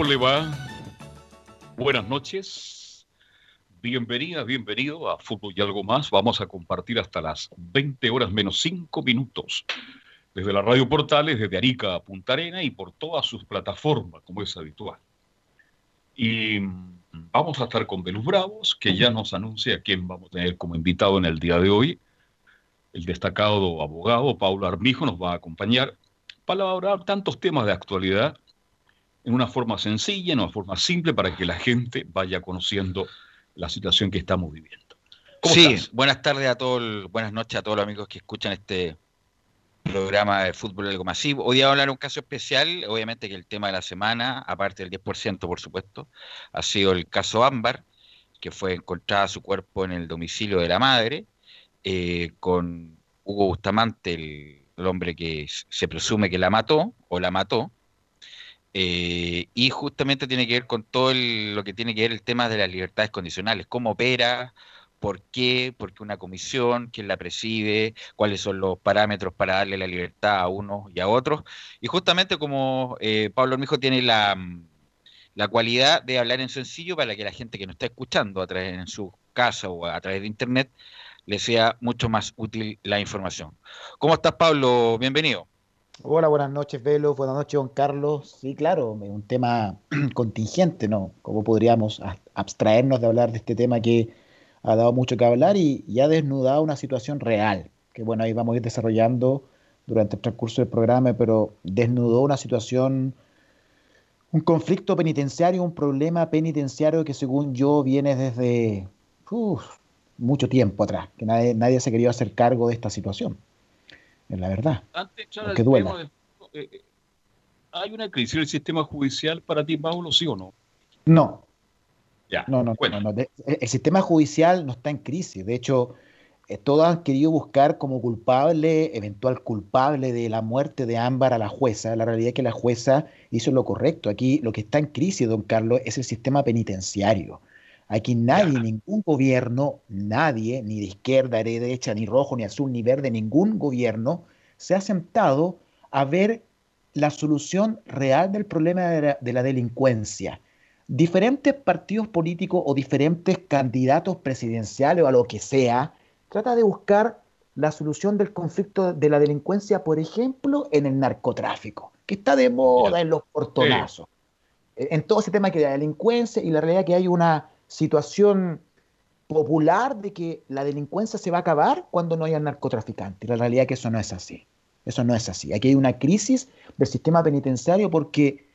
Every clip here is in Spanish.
¿Cómo le va? Buenas noches. Bienvenida, bienvenido a Fútbol y algo más. Vamos a compartir hasta las 20 horas menos 5 minutos desde la Radio Portales, desde Arica a Punta Arena y por todas sus plataformas, como es habitual. Y vamos a estar con Belus Bravos, que ya nos anuncia a quién vamos a tener como invitado en el día de hoy. El destacado abogado Paulo Armijo nos va a acompañar para hablar tantos temas de actualidad en una forma sencilla, en una forma simple, para que la gente vaya conociendo la situación que estamos viviendo. sí, buenas tardes a todos, buenas noches a todos los amigos que escuchan este programa de fútbol algo masivo. Hoy vamos a hablar de un caso especial, obviamente que el tema de la semana, aparte del 10%, por supuesto, ha sido el caso Ámbar, que fue encontrada su cuerpo en el domicilio de la madre, eh, con Hugo Bustamante, el, hombre que se presume que la mató o la mató, eh, y justamente tiene que ver con todo lo que tiene que ver el tema de las libertades condicionales, cómo opera, por qué, por qué una comisión, quién la preside, cuáles son los parámetros para darle la libertad a unos y a otros. Y justamente como eh, Pablo Mijo tiene la, la, cualidad de hablar en sencillo para que la gente que nos está escuchando a través en su casa o a través de internet le sea mucho más útil la información. ¿Cómo estás, Pablo? Bienvenido. Hola, buenas noches, Velo. Buenas noches, don Carlos. Sí, claro, un tema contingente, ¿no? ¿Cómo podríamos abstraernos de hablar de este tema que ha dado mucho que hablar y, ha desnudado una situación real, que bueno, ahí vamos a ir desarrollando durante el transcurso del programa, pero desnudó una situación, un conflicto penitenciario, un problema penitenciario que según yo viene desde mucho tiempo atrás, que nadie, nadie se quería hacer cargo de esta situación, es la verdad. Antes, que duela. Eh, eh, ¿Hay una crisis en el sistema judicial para ti, Paulo, sí o no? No, no, no, no, el sistema judicial no está en crisis. De hecho, eh, todos han querido buscar como culpable, eventual culpable de la muerte de Ámbar a la jueza. La realidad es que la jueza hizo lo correcto. Aquí lo que está en crisis, don Carlos, es el sistema penitenciario. Aquí nadie, ningún gobierno, nadie, ni de izquierda, ni de derecha, ni rojo, ni azul, ni verde, ningún gobierno se ha sentado a ver la solución real del problema de la delincuencia. Diferentes partidos políticos o diferentes candidatos presidenciales o a lo que sea, trata de buscar la solución del conflicto de la delincuencia, por ejemplo, en el narcotráfico, que está de moda en los portonazos, en todo ese tema que de la delincuencia y la realidad que hay una situación popular de que la delincuencia se va a acabar cuando no haya narcotraficantes. La realidad es que eso no es así. Eso no es así. Aquí hay una crisis del sistema penitenciario porque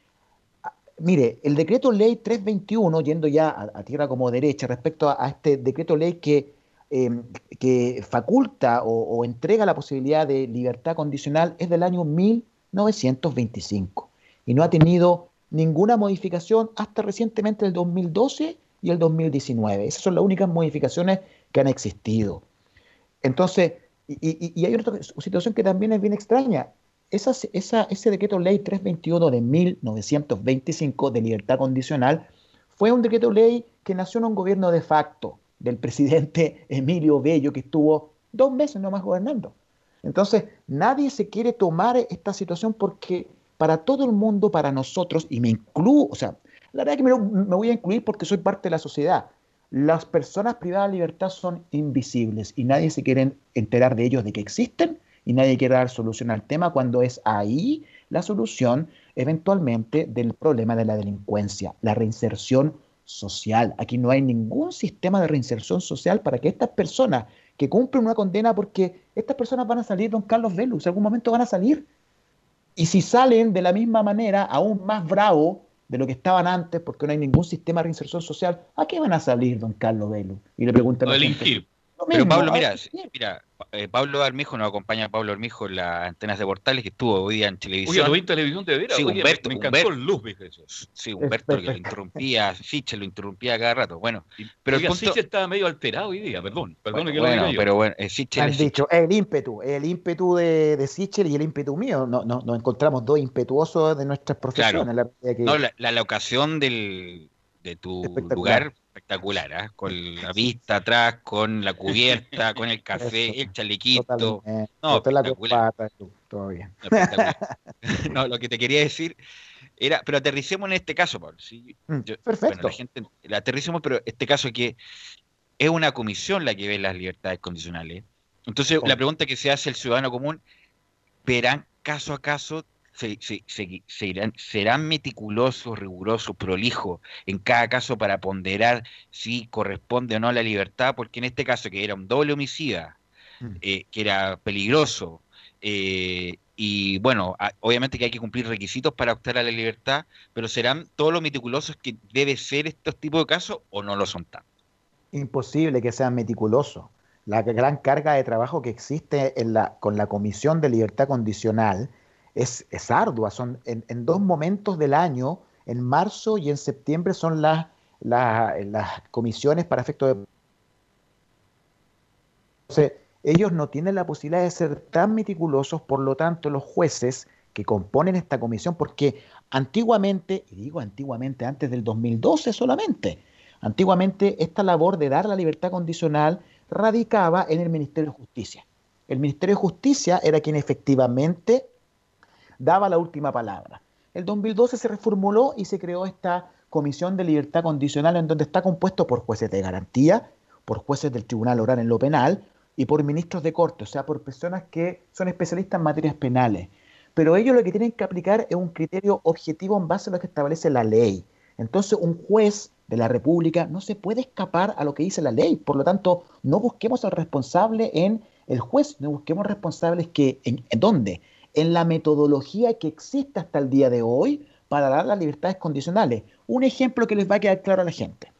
Mire, el decreto ley 321, yendo ya a, tierra como derecha, respecto a, este decreto ley que, em, que faculta o, entrega la posibilidad de libertad condicional, es del año 1925 y no ha tenido ninguna modificación hasta recientemente el 2012 y el 2019. Esas son las únicas modificaciones que han existido. Entonces, y, hay otra situación que también es bien extraña ese decreto ley 321 de 1925 de libertad condicional fue un decreto ley que nació en un gobierno de facto del presidente Emilio Bello, que estuvo dos meses nomás gobernando. Entonces, nadie se quiere tomar esta situación porque para todo el mundo, para nosotros, y me incluyo, o sea, la verdad es que me, voy a incluir porque soy parte de la sociedad. Las personas privadas de libertad son invisibles y nadie se quiere enterar de ellos de que existen y nadie quiere dar solución al tema cuando es ahí la solución eventualmente del problema de la delincuencia, la reinserción social. Aquí no hay ningún sistema de reinserción social para que estas personas que cumplen una condena, porque estas personas van a salir, don Carlos Velus, en algún momento van a salir. Y si salen de la misma manera, aún más bravo de lo que estaban antes, porque no hay ningún sistema de reinserción social, ¿a qué van a salir, don Carlos Velus? Y le preguntan a delinquir. Pero Pablo, mira, mira eh, Pablo Armijo nos acompaña a Pablo Armijo en las antenas de portales que estuvo hoy día en televisión. Oye, lo vi en televisión de veras. Sí, Humberto, me, encantó el luz, Sí, Humberto que lo interrumpía, Siche lo interrumpía cada rato. Bueno, pero Oiga, el punto... estaba medio alterado hoy día, perdón. perdón bueno, que lo bueno pero bueno, eh, Han dicho, el ímpetu, el ímpetu de, de Sichel y el ímpetu mío. No, no, nos encontramos dos impetuosos de nuestras profesiones. La, No, la, la locación del, de tu lugar espectacular, ¿eh? con la vista atrás, con la cubierta, con el café, el chalequito. No, espectacular. todo bien. no, lo que te quería decir era, pero aterricemos en este caso, Pablo. ¿sí? Mm, perfecto. la gente, la aterricemos, pero este caso que es una comisión la que ve las libertades condicionales. Entonces, la pregunta que se hace el ciudadano común, ¿verán caso a caso se, serán meticulosos, rigurosos, prolijos en cada caso para ponderar si corresponde o no a la libertad, porque en este caso que era un doble homicida, mm. eh, que era peligroso, eh, y bueno, obviamente que hay que cumplir requisitos para optar a la libertad, pero ¿serán todos los meticulosos que debe ser estos tipos de casos o no lo son tanto? Imposible que sean meticulosos. La gran carga de trabajo que existe en la, con la Comisión de Libertad Condicional es, ardua. Son en, dos momentos del año, en marzo y en septiembre, son las, las, comisiones para efecto de... Entonces, ellos no tienen la posibilidad de ser tan meticulosos, por lo tanto, los jueces que componen esta comisión, porque antiguamente, y digo antiguamente, antes del 2012 solamente, antiguamente esta labor de dar la libertad condicional radicaba en el Ministerio de Justicia. El Ministerio de Justicia era quien efectivamente daba la última palabra. El 2012 se reformuló y se creó esta Comisión de Libertad Condicional en donde está compuesto por jueces de garantía, por jueces del Tribunal Oral en lo penal y por ministros de corte, o sea, por personas que son especialistas en materias penales. Pero ellos lo que tienen que aplicar es un criterio objetivo en base a lo que establece la ley. Entonces, un juez de la República no se puede escapar a lo que dice la ley. Por lo tanto, no busquemos al responsable en el juez, no busquemos responsables que en, en dónde, en la metodología que existe hasta el día de hoy para dar las libertades condicionales. Un ejemplo que les va a quedar claro a la gente.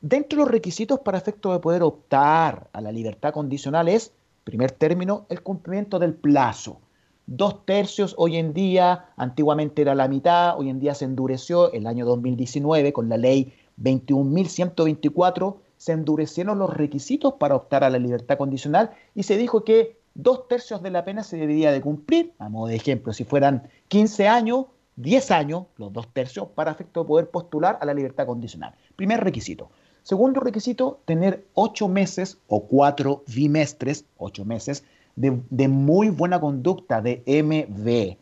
Dentro de los requisitos para efecto de poder optar a la libertad condicional es, primer término, el cumplimiento del plazo. Dos tercios hoy en día, antiguamente era la mitad, hoy en día se endureció, el año 2019 con la ley 21.124 se endurecieron los requisitos para optar a la libertad condicional y se dijo que dos tercios de la pena se debería de cumplir, a modo de ejemplo, si fueran 15 años, 10 años, los dos tercios, para efecto de poder postular a la libertad condicional. Primer requisito. Segundo requisito, tener ocho meses o cuatro bimestres, ocho meses, de, de muy buena conducta, de MV.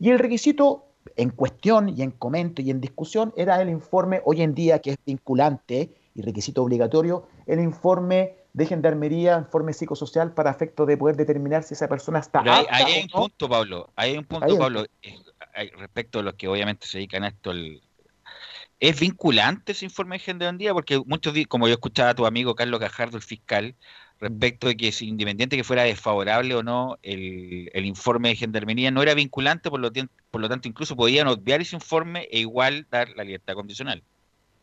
Y el requisito en cuestión y en comento y en discusión era el informe hoy en día que es vinculante y requisito obligatorio, el informe de gendarmería, informe psicosocial para efecto de poder determinar si esa persona está hay, hay un punto, Pablo, hay un punto, Pablo, eh, respecto a los que obviamente se dedican a esto, ¿es vinculante ese informe de gendarmería? Porque muchos, como yo escuchaba a tu amigo Carlos Gajardo, el fiscal, respecto de que es independiente que fuera desfavorable o no el, informe de gendarmería, no era vinculante, por lo, por lo tanto incluso podían obviar ese informe e igual dar la libertad condicional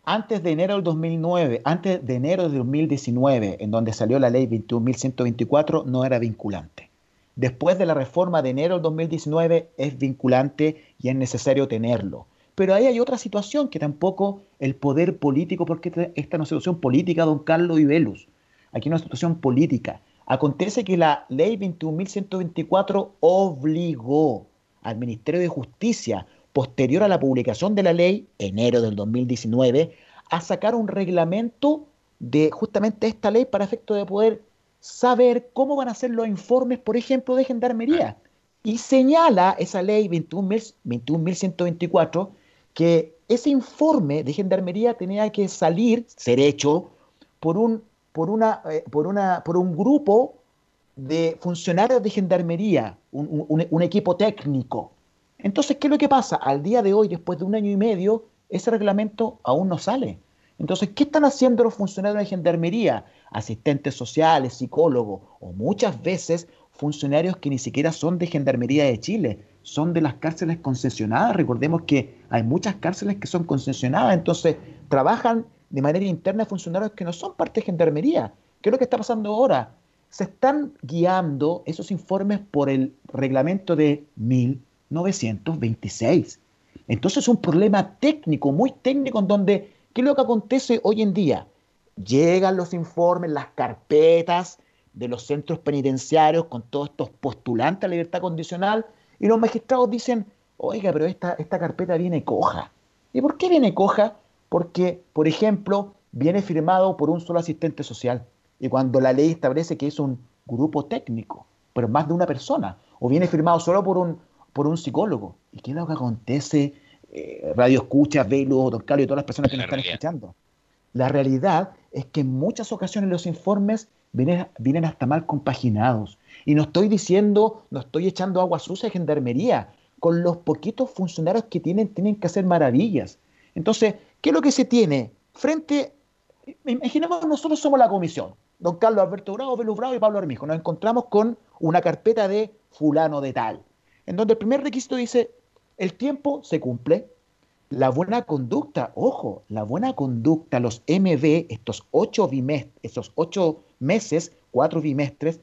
antes de enero del 2009, antes de enero de 2019, en donde salió la ley 21.124, no era vinculante. Después de la reforma de enero del 2019 es vinculante y es necesario tenerlo. Pero ahí hay otra situación que tampoco el poder político, porque esta es una situación política, don Carlos Ibelus. Aquí una situación política. Acontece que la ley 21.124 obligó al Ministerio de Justicia posterior a la publicación de la ley, enero del 2019, a sacar un reglamento de justamente esta ley para efecto de poder saber cómo van a ser los informes, por ejemplo, de gendarmería. Y señala esa ley 21.124 que ese informe de gendarmería tenía que salir, ser hecho por un, por una, eh, por una, por un grupo de funcionarios de gendarmería, un equipo técnico. Entonces, ¿qué es lo que pasa? Al día de hoy, después de un año y medio, ese reglamento aún no sale. Entonces, ¿qué están haciendo los funcionarios de gendarmería? Asistentes sociales, psicólogos o muchas veces funcionarios que ni siquiera son de Gendarmería de Chile, son de las cárceles concesionadas. Recordemos que hay muchas cárceles que son concesionadas, entonces trabajan de manera interna funcionarios que no son parte de Gendarmería. ¿Qué es lo que está pasando ahora? Se están guiando esos informes por el reglamento de 1926. Entonces es un problema técnico, muy técnico, en donde, ¿qué es lo que acontece hoy en día? Llegan los informes, las carpetas de los centros penitenciarios con todos estos postulantes a libertad condicional y los magistrados dicen, oiga, pero esta, esta carpeta viene coja. ¿Y por qué viene coja? Porque, por ejemplo, viene firmado por un solo asistente social. Y cuando la ley establece que es un grupo técnico, pero más de una persona, o viene firmado solo por un, por un psicólogo. ¿Y qué es lo que acontece? Eh, radio Escucha, Velo, Don Carlos y todas las personas que nos están escuchando. La realidad es que en muchas ocasiones los informes vienen, vienen hasta mal compaginados. Y no estoy diciendo, no estoy echando agua sucia de gendarmería. Con los poquitos funcionarios que tienen, tienen que hacer maravillas. Entonces, ¿qué es lo que se tiene? Frente, imaginemos nosotros somos la comisión, don Carlos Alberto Bravo, Velo Bravo y Pablo Armijo. Nos encontramos con una carpeta de fulano de tal, en donde el primer requisito dice, el tiempo se cumple, la buena conducta, ojo, la buena conducta, los MB, estos ocho, bimestres, estos ocho meses, cuatro bimestres,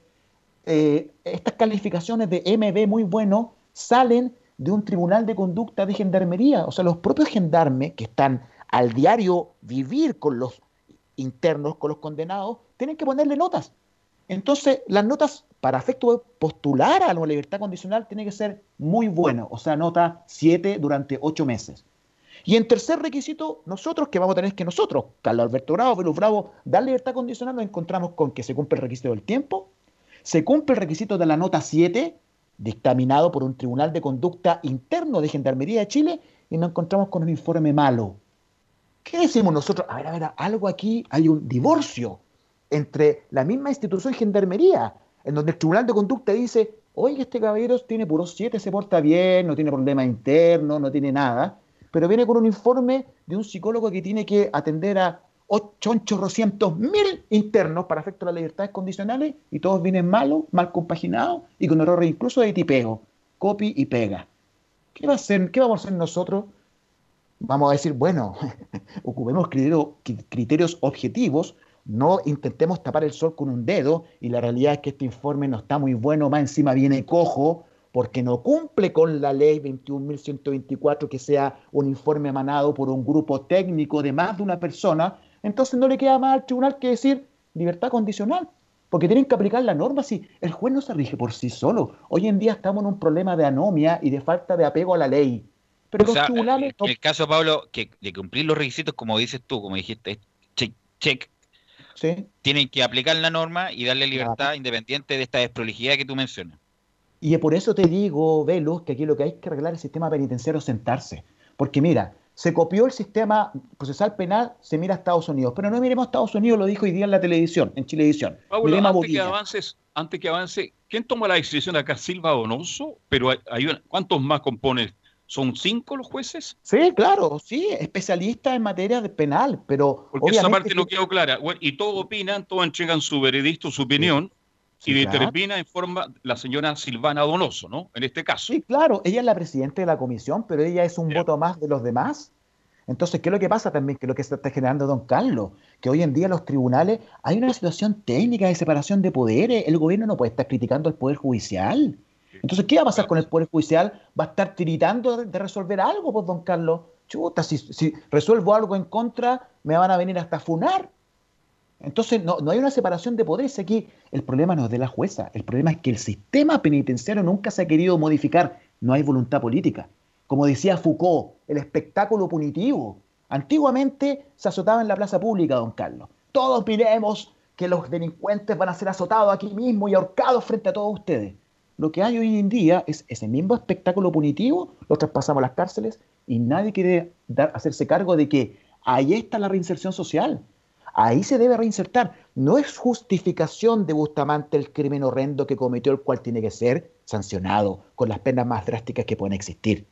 eh, estas calificaciones de MB muy bueno salen de un tribunal de conducta de gendarmería. O sea, los propios gendarmes que están al diario vivir con los internos, con los condenados, tienen que ponerle notas. Entonces, las notas para efecto de postular a la libertad condicional tienen que ser muy buenas, o sea, nota 7 durante 8 meses. Y en tercer requisito, nosotros que vamos a tener que nosotros, Carlos Alberto Bravo, Velus Bravo, dar libertad condicional, nos encontramos con que se cumple el requisito del tiempo, se cumple el requisito de la nota 7, dictaminado por un tribunal de conducta interno de Gendarmería de Chile, y nos encontramos con un informe malo. ¿Qué decimos nosotros? A ver, a ver, algo aquí, hay un divorcio entre la misma institución y Gendarmería, en donde el tribunal de conducta dice, oye, este caballero tiene puros 7, se porta bien, no tiene problemas internos, no tiene nada, pero viene con un informe de un psicólogo que tiene que atender a 800 mil internos para efecto de las libertades condicionales y todos vienen malos, mal compaginados y con errores incluso de tipeo, copy y pega. ¿Qué, va a hacer, ¿Qué vamos a hacer nosotros? Vamos a decir, bueno, ocupemos criterios objetivos, no intentemos tapar el sol con un dedo y la realidad es que este informe no está muy bueno, más encima viene cojo porque no cumple con la ley 21.124 que sea un informe emanado por un grupo técnico de más de una persona entonces no le queda más al tribunal que decir libertad condicional, porque tienen que aplicar la norma si el juez no se rige por sí solo. Hoy en día estamos en un problema de anomia y de falta de apego a la ley. Pero los tribunales... En el caso, Pablo, que de cumplir los requisitos, como dices tú, como dijiste, check, check tienen que aplicar la norma y darle libertad independiente de esta desprolijidad que tú mencionas. Y por eso te digo, Velus, que aquí lo que hay que arreglar el sistema penitenciario es sentarse. Porque mira, se copió el sistema procesal penal, se mira a Estados Unidos. Pero no miremos a Estados Unidos, lo dijo hoy día en la televisión, en Chilevisión. Pablo, antes que, avances, antes que avance, ¿quién toma la decisión acá? Silva Donoso, pero hay, ¿cuántos más componen? ¿Son cinco los jueces? Sí, claro, sí, especialistas en materia de penal, pero... Porque esa parte no quedó clara. y todos opinan, todos entregan su veredicto, su opinión, y determina en forma la señora Silvana Donoso, ¿no? En este caso. Sí, claro, ella es la presidenta de la comisión, pero ella es un voto más de los demás. Entonces, ¿qué es lo que pasa también? Que lo que se está generando don Carlos, que hoy en día los tribunales hay una situación técnica de separación de poderes. El gobierno no puede estar criticando al Poder Judicial. Entonces, ¿qué va a pasar con el Poder Judicial? ¿Va a estar tiritando de, resolver algo, pues, don Carlos? Chuta, si, si resuelvo algo en contra, me van a venir hasta funar. Entonces, no, hay una separación de poderes aquí. El problema no es de la jueza, el problema es que el sistema penitenciario nunca se ha querido modificar. No hay voluntad política. Como decía Foucault, el espectáculo punitivo. Antiguamente se azotaba en la plaza pública, don Carlos. Todos miremos que los delincuentes van a ser azotados aquí mismo y ahorcados frente a todos ustedes. Lo que hay hoy en día es ese mismo espectáculo punitivo, lo traspasamos a las cárceles y nadie quiere hacerse cargo de que ahí está la reinserción social. Ahí se debe reinsertar. No es justificación de Bustamante el crimen horrendo que cometió, el cual tiene que ser sancionado con las penas más drásticas que pueden existir.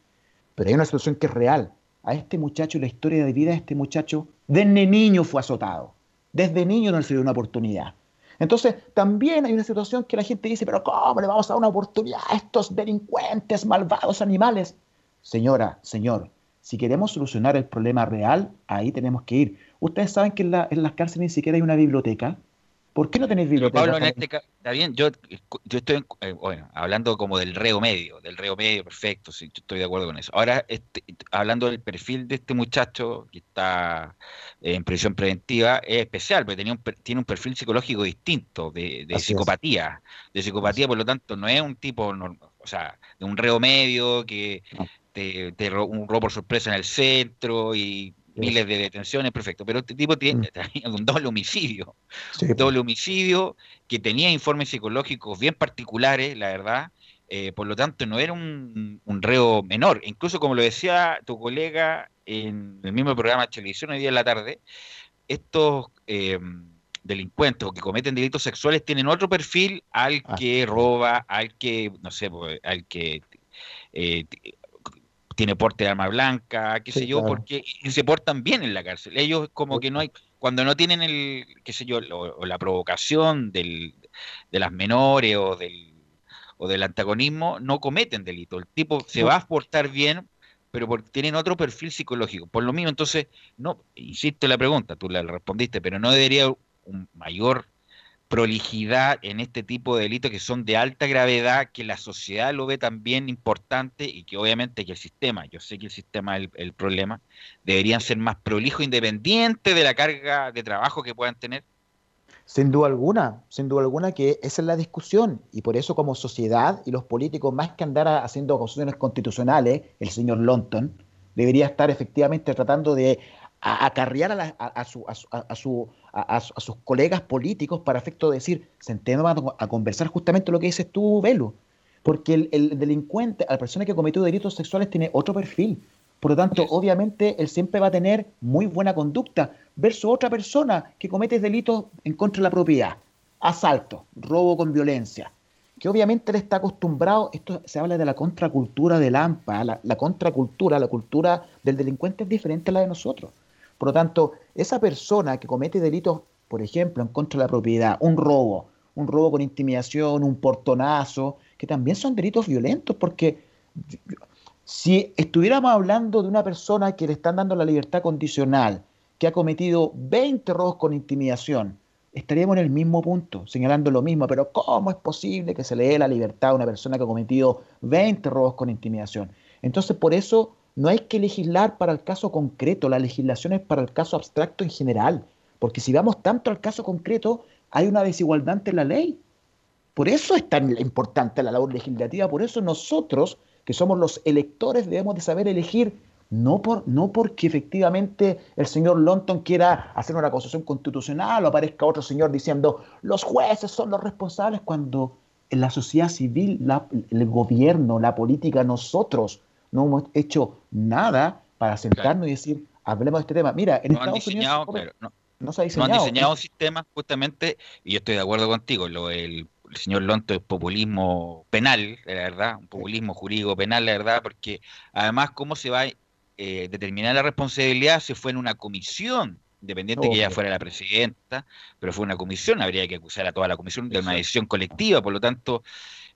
Pero hay una situación que es real. A este muchacho, la historia de vida de este muchacho, desde niño fue azotado. Desde niño no le dio una oportunidad. Entonces, también hay una situación que la gente dice, pero ¿cómo le vamos a dar una oportunidad a estos delincuentes, malvados animales? Señora, señor, si queremos solucionar el problema real, ahí tenemos que ir. Ustedes saben que en, las cárceles ni siquiera hay una biblioteca. ¿Por qué no tenéis biblioteca? Pablo, en este caso, está bien, yo, yo estoy, eh, bueno, hablando como del reo medio, del reo medio, perfecto, sí, estoy de acuerdo con eso. Ahora, este, hablando del perfil de este muchacho que está en prisión preventiva, es especial, porque tenía un, tiene un perfil psicológico distinto, de, psicopatía, de psicopatía, por lo tanto, no es un tipo, o sea, de un reo medio que te, te, un robo por sorpresa en el centro y miles de detenciones, perfecto. Pero este tipo tiene, mm. un doble homicidio. Un doble homicidio que tenía informes psicológicos bien particulares, la verdad. Eh, por lo tanto, no era un, reo menor. Incluso, como lo decía tu colega en el mismo programa de televisión hoy día en la tarde, estos eh, delincuentes que cometen delitos sexuales tienen otro perfil al ah. que roba, al que, no sé, pues, al que eh, tiene porte de arma blanca, qué sé yo, porque se portan bien en la cárcel. Ellos como que no hay, cuando no tienen el, qué sé yo, o, la provocación del, de las menores o del, o del antagonismo, no cometen delito. El tipo se va a portar bien, pero porque tienen otro perfil psicológico. Por lo mismo, entonces, no, insisto en la pregunta, tú la respondiste, pero no debería un mayor prolijidad en este tipo de delitos que son de alta gravedad, que la sociedad lo ve también importante y que obviamente que el sistema, yo sé que el sistema es el, problema, deberían ser más prolijos, independientes de la carga de trabajo que puedan tener. Sin duda alguna, sin duda alguna que esa es la discusión y por eso como sociedad y los políticos, más que andar haciendo acusaciones constitucionales, el señor Lonton debería estar efectivamente tratando de acarrear a, a, su, a, su, a, sus colegas políticos para efecto de decir, sentemos a, conversar justamente lo que dices tú, Velo. Porque el, el, delincuente, la persona que cometió delitos sexuales tiene otro perfil. Por lo tanto, obviamente, él siempre va a tener muy buena conducta versus otra persona que comete delitos en contra de la propiedad, asalto, robo con violencia, que obviamente él está acostumbrado, esto se habla de la contracultura del AMPA, la, la contracultura, la cultura del delincuente es diferente a la de nosotros. Por lo tanto, esa persona que comete delitos, por ejemplo, en contra de la propiedad, un robo, un robo con intimidación, un portonazo, que también son delitos violentos, porque si estuviéramos hablando de una persona que le están dando la libertad condicional, que ha cometido 20 robos con intimidación, estaríamos en el mismo punto, señalando lo mismo, pero ¿cómo es posible que se le dé la libertad a una persona que ha cometido 20 robos con intimidación? Entonces, por eso no hay que legislar para el caso concreto, la legislación es para el caso abstracto en general, porque si vamos tanto al caso concreto, hay una desigualdad ante la ley. Por eso es tan importante la labor legislativa, por eso nosotros, que somos los electores, debemos de saber elegir, no, por, no porque efectivamente el señor Lonton quiera hacer una acusación constitucional o aparezca otro señor diciendo los jueces son los responsables, cuando en la sociedad civil, el gobierno, la política, nosotros no hemos hecho nada para sentarnos y decir, hablemos de este tema. Mira, en Estados Unidos no, se ha diseñado. No han diseñado un sistema justamente, y yo estoy de acuerdo contigo, lo el, señor Lonto es populismo penal, la verdad, un populismo jurídico penal, la verdad, porque además cómo se va a eh, determinar la responsabilidad se fue en una comisión independiente que ella fuera la presidenta, pero fue una comisión, habría que acusar a toda la comisión de una decisión colectiva, por lo tanto,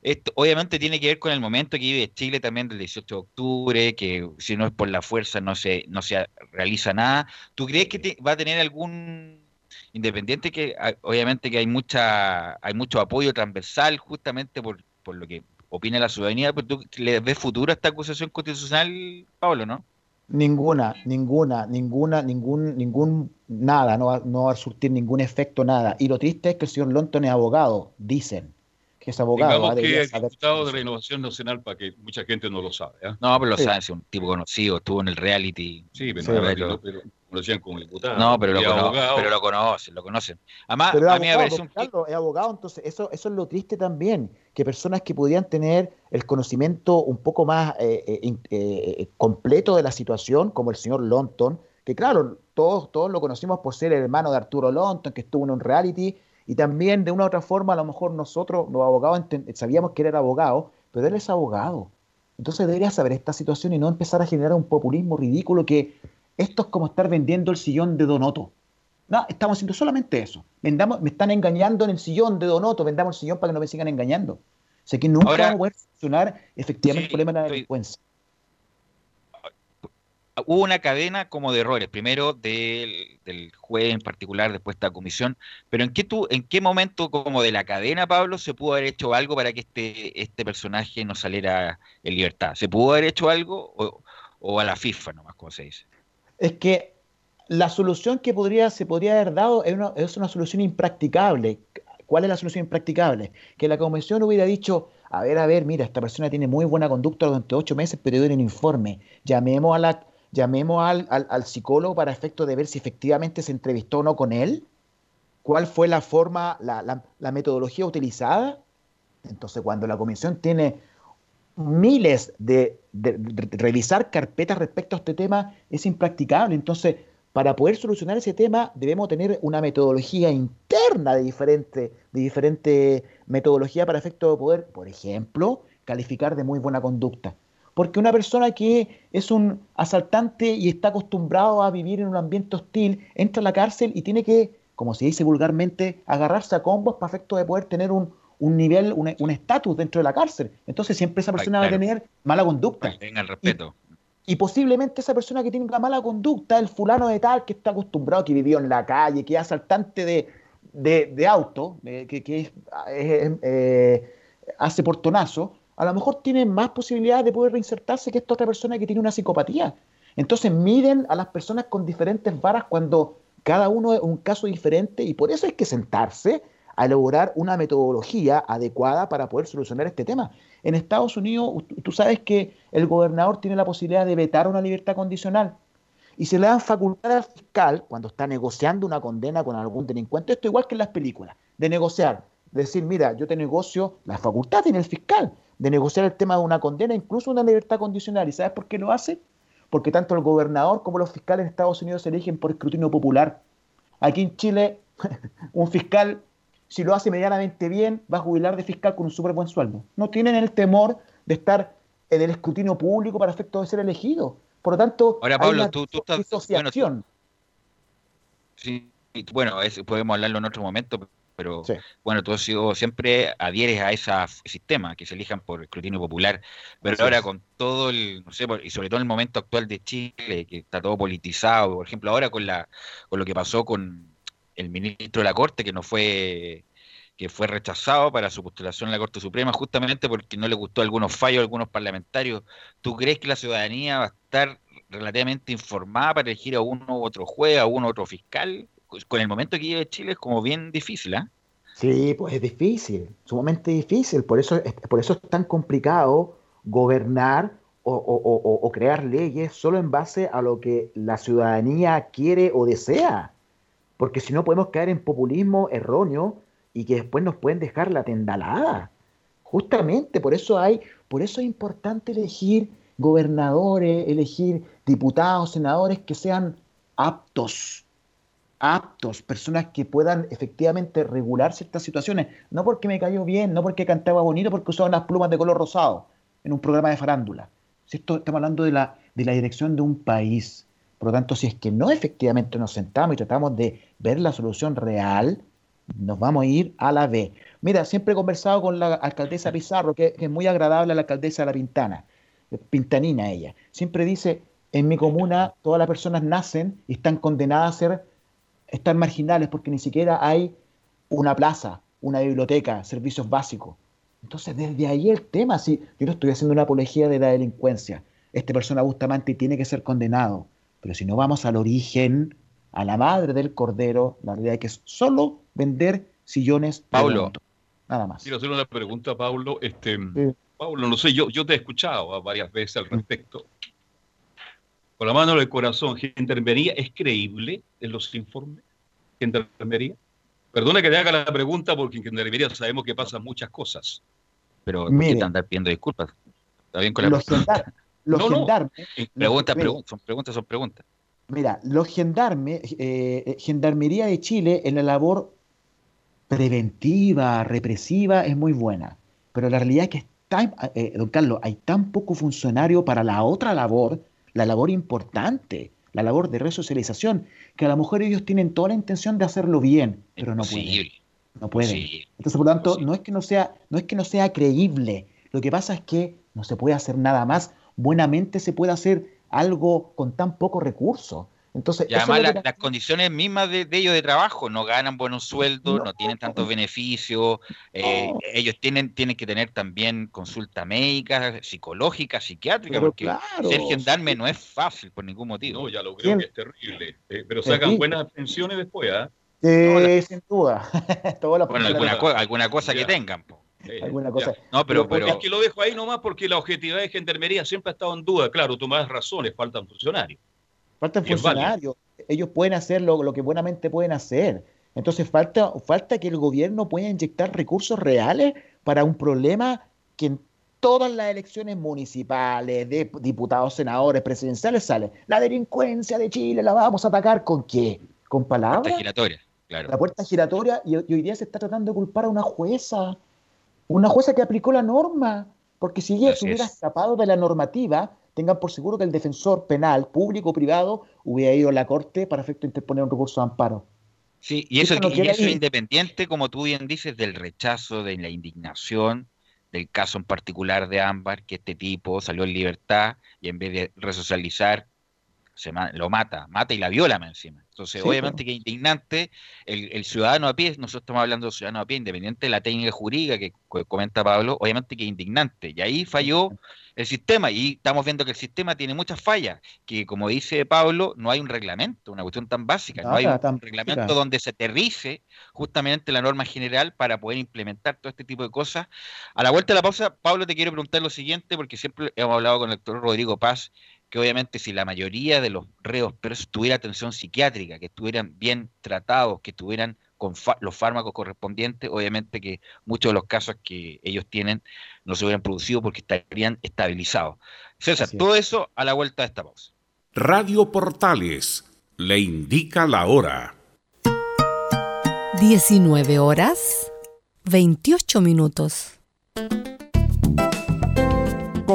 esto obviamente tiene que ver con el momento que vive Chile también del 18 de octubre, que si no es por la fuerza no se, no se realiza nada. ¿Tú crees que va a tener algún independiente que obviamente que hay mucha hay mucho apoyo transversal justamente por, por lo que opina la ciudadanía, pero tú le ves futuro a esta acusación constitucional, Pablo, ¿no? Ninguna, ninguna, ninguna, ningún, ningún, nada, no va, no va a surtir ningún efecto, nada. Y lo triste es que el señor Lonton es abogado, dicen que es abogado. Digamos que es diputado de Renovación Nacional para que mucha gente no lo sabe. ¿eh? No, pero lo sabe, es un tipo conocido, estuvo en el reality. Sí, pero, lo, pero, lo decían como diputado. No, pero lo, pero lo conocen, lo conocen. Además, a mí me parece un es abogado, entonces eso, eso es lo triste también, que personas que podían tener el conocimiento un poco más eh, eh, eh, completo de la situación, como el señor Lonton, que claro, todos, todos lo conocimos por ser el hermano de Arturo Lonton, que estuvo en un reality, y también de una u otra forma, a lo mejor nosotros, los abogados, sabíamos que él era abogado, pero él es abogado. Entonces debería saber esta situación y no empezar a generar un populismo ridículo que esto es como estar vendiendo el sillón de Donoto. No, estamos haciendo solamente eso. Vendamos, me están engañando en el sillón de Donoto, vendamos el sillón para que no me sigan engañando. O sea que nunca vamos a poder solucionar efectivamente el problema de la delincuencia. Hubo una cadena como de errores. Primero, del del juez en particular, después esta comisión, pero ¿en qué, tú, ¿en qué momento como de la cadena, Pablo, se pudo haber hecho algo para que este, este personaje no saliera en libertad? ¿Se pudo haber hecho algo o, a la FIFA nomás, como se dice? Es que la solución que podría, se podría haber dado es una, es una solución impracticable. ¿Cuál es la solución impracticable? Que la comisión hubiera dicho, a ver, a ver, mira, esta persona tiene muy buena conducta durante ocho meses, pero dio un informe. Llamemos a la llamemos al, al, psicólogo para efecto de ver si efectivamente se entrevistó o no con él, cuál fue la forma, la, la, metodología utilizada. Entonces, cuando la comisión tiene miles de, de, revisar carpetas respecto a este tema, es impracticable. Entonces, para poder solucionar ese tema, debemos tener una metodología interna de diferente, de diferente metodología para efecto de poder, por ejemplo, calificar de muy buena conducta. Porque una persona que es un asaltante y está acostumbrado a vivir en un ambiente hostil, entra a la cárcel y tiene que, como se dice vulgarmente, agarrarse a combos para efecto de poder tener un, nivel, un estatus dentro de la cárcel. Entonces siempre esa persona va a tener mala conducta. Tenga el respeto. Y, posiblemente esa persona que tiene una mala conducta, el fulano de tal, que está acostumbrado, que vivió en la calle, que es asaltante de, auto, que, eh, hace portonazo, a lo mejor tiene más posibilidades de poder reinsertarse que esta otra persona que tiene una psicopatía. Entonces miden a las personas con diferentes varas cuando cada uno es un caso diferente y por eso hay que sentarse a elaborar una metodología adecuada para poder solucionar este tema. En Estados Unidos, tú sabes que el gobernador tiene la posibilidad de vetar una libertad condicional y se le dan facultad al fiscal cuando está negociando una condena con algún delincuente. Esto igual que en las películas, de negociar, decir, mira, yo te negocio, la facultad tiene el fiscal de negociar el tema de una condena, incluso una libertad condicional. ¿Y sabes por qué lo hace? Porque tanto el gobernador como los fiscales en Estados Unidos se eligen por escrutinio popular. Aquí en Chile, un fiscal, si lo hace medianamente bien, va a jubilar de fiscal con un súper buen sueldo. No tienen el temor de estar en el escrutinio público para efecto de ser elegido. Por lo tanto, Ahora, Pablo, tú, estás, bueno, sí, bueno, podemos hablarlo en otro momento, pero bueno, tú siempre adhieres a ese sistema, que se elijan por escrutinio popular, pero ahora con todo el, no sé, y sobre todo en el momento actual de Chile, que está todo politizado, por ejemplo, ahora con, la, con lo que pasó con el ministro de la Corte, que no fue que fue rechazado para su postulación en la Corte Suprema justamente porque no le gustó algunos fallos a algunos parlamentarios. ¿Tú crees que la ciudadanía va a estar relativamente informada para elegir a uno u otro juez, a uno u otro fiscal? Con el momento que vive Chile es como bien difícil, ¿ah? Sí, pues es difícil, sumamente difícil. Por eso, es, por eso es tan complicado gobernar o, crear leyes solo en base a lo que la ciudadanía quiere o desea. Porque si no podemos caer en populismo erróneo y que después nos pueden dejar la tendalada. Justamente por eso hay, por eso es importante elegir gobernadores, elegir diputados, senadores que sean aptos aptos, personas que puedan efectivamente regular ciertas situaciones, no porque me cayó bien, no porque cantaba bonito, porque usaba unas plumas de color rosado en un programa de farándula. Si estamos hablando de la, de la dirección de un país. Por lo tanto, si es que no efectivamente nos sentamos y tratamos de ver la solución real, nos vamos a ir a la B. Mira, siempre he conversado con la alcaldesa Pizarro, que, que es muy agradable la alcaldesa de La Pintana, Pintanina ella. Siempre dice, en mi comuna todas las personas nacen y están condenadas a ser están marginales porque ni siquiera hay una plaza, una biblioteca, servicios básicos. Entonces, desde ahí el tema, si yo no estoy haciendo una apología de la delincuencia, esta persona Bustamante tiene que ser condenado, pero si no vamos al origen, a la madre del cordero, la realidad es que es solo vender sillones. Paulo, nada más. Quiero hacer una pregunta, Paulo. Este, Paulo, no sé, yo, yo te he escuchado varias veces al respecto con la mano del corazón, Gendarmería es creíble en los informes? Gendarmería. Perdona que te haga la pregunta porque en Gendarmería sabemos que pasan muchas cosas. Pero ¿por qué te andar pidiendo disculpas? ¿Está bien con la los pregunta? los gendarmes. Preguntas, preguntas, son preguntas, son preguntas. Mira, los gendarmes, eh, eh, Gendarmería de Chile en la labor preventiva, represiva, es muy buena. Pero la realidad es que, está, eh, don Carlos, hay tan poco funcionario para la otra labor la labor importante, la labor de resocialización, que a lo mejor ellos tienen toda la intención de hacerlo bien, pero no pueden. No pueden. Entonces, por lo tanto, no es que no sea, no es que no sea creíble. Lo que pasa es que no se puede hacer nada más. Buenamente se puede hacer algo con tan poco recursos. Entonces, y además las condiciones mismas de, ellos de trabajo, no ganan buenos sueldos, no, tienen tantos beneficios, eh, ellos tienen, tienen que tener también consulta médica, psicológica, psiquiátrica, porque ser gendarme no es fácil por ningún motivo. No, ya lo creo que es terrible, eh, pero sacan buenas pensiones después, ¿ah? ¿eh? sin duda. bueno, alguna, cosa que tengan. alguna cosa. No, pero, pero... Es que lo dejo ahí nomás porque la objetividad de gendarmería siempre ha estado en duda. Claro, tú más razones, faltan funcionarios. Faltan funcionarios. Ellos pueden hacer lo, que buenamente pueden hacer. Entonces falta, falta que el gobierno pueda inyectar recursos reales para un problema que en todas las elecciones municipales, de diputados, senadores, presidenciales sale. La delincuencia de Chile la vamos a atacar con qué? ¿Con palabras? Puerta giratoria, claro. La puerta giratoria y, hoy día se está tratando de culpar a una jueza. Una jueza que aplicó la norma. Porque si ella se hubiera escapado de la normativa, tengan por seguro que el defensor penal, público o privado, hubiera ido a la corte para efecto de interponer un recurso de amparo. Sí, y eso, es independiente, como tú bien dices, del rechazo, de la indignación, del caso en particular de Ámbar, que este tipo salió en libertad y en vez de resocializar, se lo mata, mata y la viola encima. Entonces, obviamente que es indignante, el, ciudadano a pie, nosotros estamos hablando de ciudadano a pie, independiente de la técnica jurídica que comenta Pablo, obviamente que es indignante. Y ahí falló el sistema y estamos viendo que el sistema tiene muchas fallas, que como dice Pablo, no hay un reglamento, una cuestión tan básica, no hay un reglamento donde se aterrice justamente la norma general para poder implementar todo este tipo de cosas. A la vuelta de la pausa, Pablo, te quiero preguntar lo siguiente, porque siempre hemos hablado con el doctor Rodrigo Paz, que obviamente si la mayoría de los reos pero tuviera atención psiquiátrica, que estuvieran bien tratados, que estuvieran con los fármacos correspondientes, obviamente que muchos de los casos que ellos tienen no se hubieran producido porque estarían estabilizados. César, todo eso a la vuelta de esta pausa. Radio Portales le indica la hora. 19 horas 28 minutos.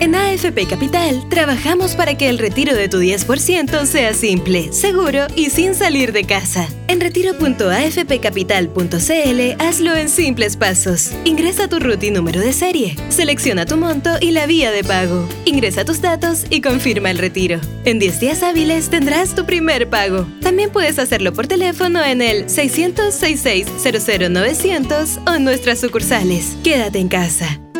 En AFP Capital trabajamos para que el retiro de tu 10% sea simple, seguro y sin salir de casa. En retiro.afpcapital.cl hazlo en simples pasos. Ingresa tu RUT y número de serie, selecciona tu monto y la vía de pago. Ingresa tus datos y confirma el retiro. En 10 días hábiles tendrás tu primer pago. También puedes hacerlo por teléfono en el 666 00900 o en nuestras sucursales. Quédate en casa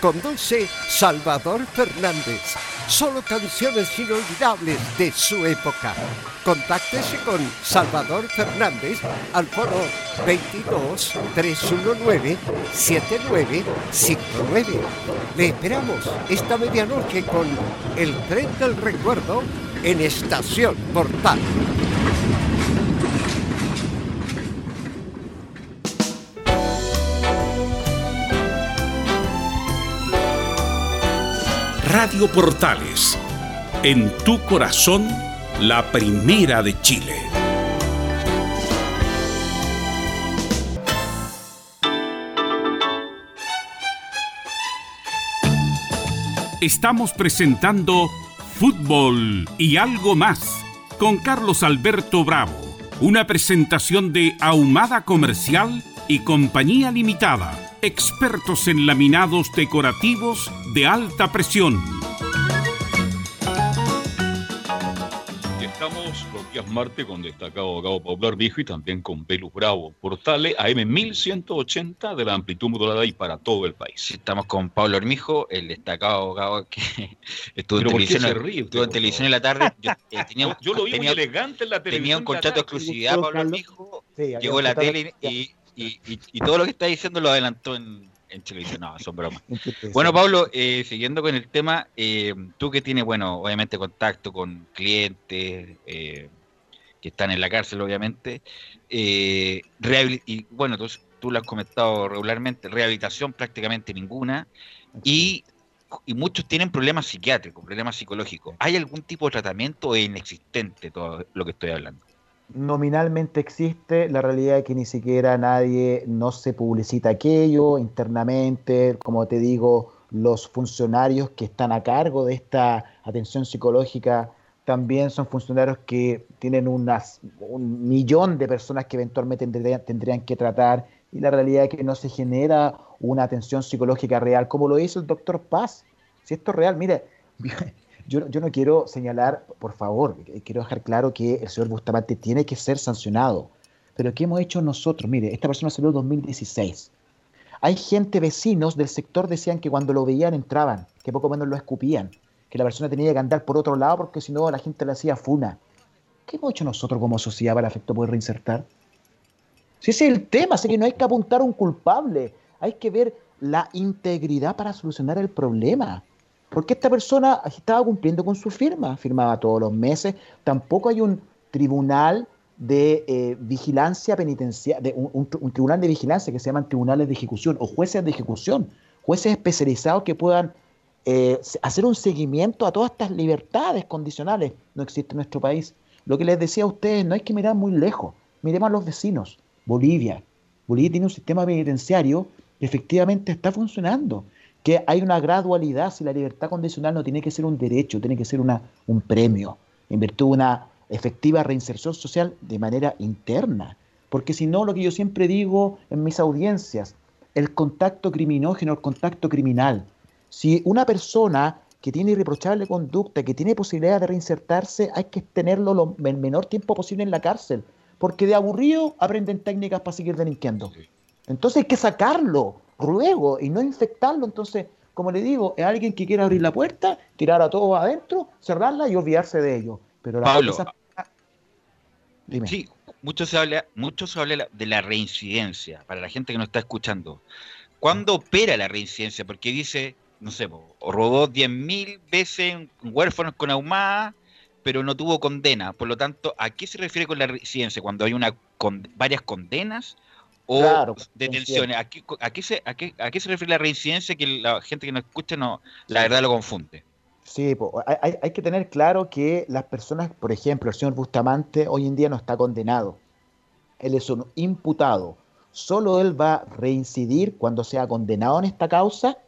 Conduce Salvador Fernández. Solo canciones inolvidables de su época. Contáctese con Salvador Fernández al foro 22 319 7959. Le esperamos esta medianoche con El tren del recuerdo en Estación Portal. Radio Portales, en tu corazón, la primera de Chile. Estamos presentando Fútbol y algo más con Carlos Alberto Bravo, una presentación de Ahumada Comercial y Compañía Limitada. Expertos en laminados decorativos de alta presión. Estamos los días martes con destacado abogado Pablo Arbijo y también con Velus Bravo. Portales AM 1180 de la amplitud modulada y para todo el país. Estamos con Pablo Armijo, el destacado abogado que estuvo, en televisión, estuvo en televisión en la tarde. Yo, eh, tenía, yo lo vi muy elegante en la televisión. Tenía un contrato de exclusividad, Pablo Armijo. llegó a la tele y, y, todo lo que está diciendo lo adelantó en, en televisión. No, son bromas. Bueno, Pablo, eh, siguiendo con el tema, eh, tú que tienes, bueno, obviamente contacto con clientes eh, que están en la cárcel, obviamente, y bueno, tú, tú lo has comentado regularmente, rehabilitación prácticamente ninguna, y, y muchos tienen problemas psiquiátricos, problemas psicológicos. ¿Hay algún tipo de tratamiento o es inexistente todo lo que estoy hablando? Nominalmente existe, la realidad es que ni siquiera nadie, no se publicita aquello internamente, como te digo, los funcionarios que están a cargo de esta atención psicológica también son funcionarios que tienen unas, un millón de personas que eventualmente tendrían, que tratar y la realidad es que no se genera una atención psicológica real como lo hizo el doctor Paz. Si esto es real, mire, yo, no quiero señalar, por favor, quiero dejar claro que el señor Bustamante tiene que ser sancionado. Pero ¿qué hemos hecho nosotros? Mire, esta persona salió en 2016. Hay gente, vecinos del sector decían que cuando lo veían entraban, que poco menos lo escupían, que la persona tenía que andar por otro lado porque si no la gente le hacía funa. ¿Qué hemos hecho nosotros como sociedad para efecto poder reinsertar? Si ese es el tema, así que no hay que apuntar a un culpable, hay que ver la integridad para solucionar el problema. Porque esta persona estaba cumpliendo con su firma, firmaba todos los meses. Tampoco hay un tribunal de eh, vigilancia penitenciaria, un, tribunal de vigilancia que se llaman tribunales de ejecución o jueces de ejecución, jueces especializados que puedan eh, hacer un seguimiento a todas estas libertades condicionales. No existe en nuestro país. Lo que les decía a ustedes, no hay que mirar muy lejos. Miremos a los vecinos. Bolivia. Bolivia tiene un sistema penitenciario que efectivamente está funcionando que hay una gradualidad, si la libertad condicional no tiene que ser un derecho, tiene que ser una, un premio, en virtud de una efectiva reinserción social de manera interna. Porque si no, lo que yo siempre digo en mis audiencias, el contacto criminógeno, el contacto criminal. Si una persona que tiene irreprochable conducta, que tiene posibilidad de reinsertarse, hay que tenerlo lo, el menor tiempo posible en la cárcel, porque de aburrido aprenden técnicas para seguir delinquiendo. Entonces hay que sacarlo, ruego y no infectarlo. Entonces, como le digo, es alguien que quiere abrir la puerta, tirar a todos adentro, cerrarla y olvidarse de ello. Pero la Pablo, Dime. sí, mucho se habla, mucho se habla de la reincidencia, para la gente que nos está escuchando. ¿Cuándo opera la reincidencia? Porque dice, no sé, robó 10.000 veces huérfanos con ahumada, pero no tuvo condena. Por lo tanto, ¿a qué se refiere con la reincidencia? Cuando hay una con, varias condenas o detenciones. ¿A qué, se, a, qué, se refiere la reincidencia que la gente que nos escucha no, la verdad lo confunde? Sí, hay, hay, que tener claro que las personas, por ejemplo, el señor Bustamante hoy en día no está condenado. Él es un imputado. Solo él va a reincidir cuando sea condenado en esta causa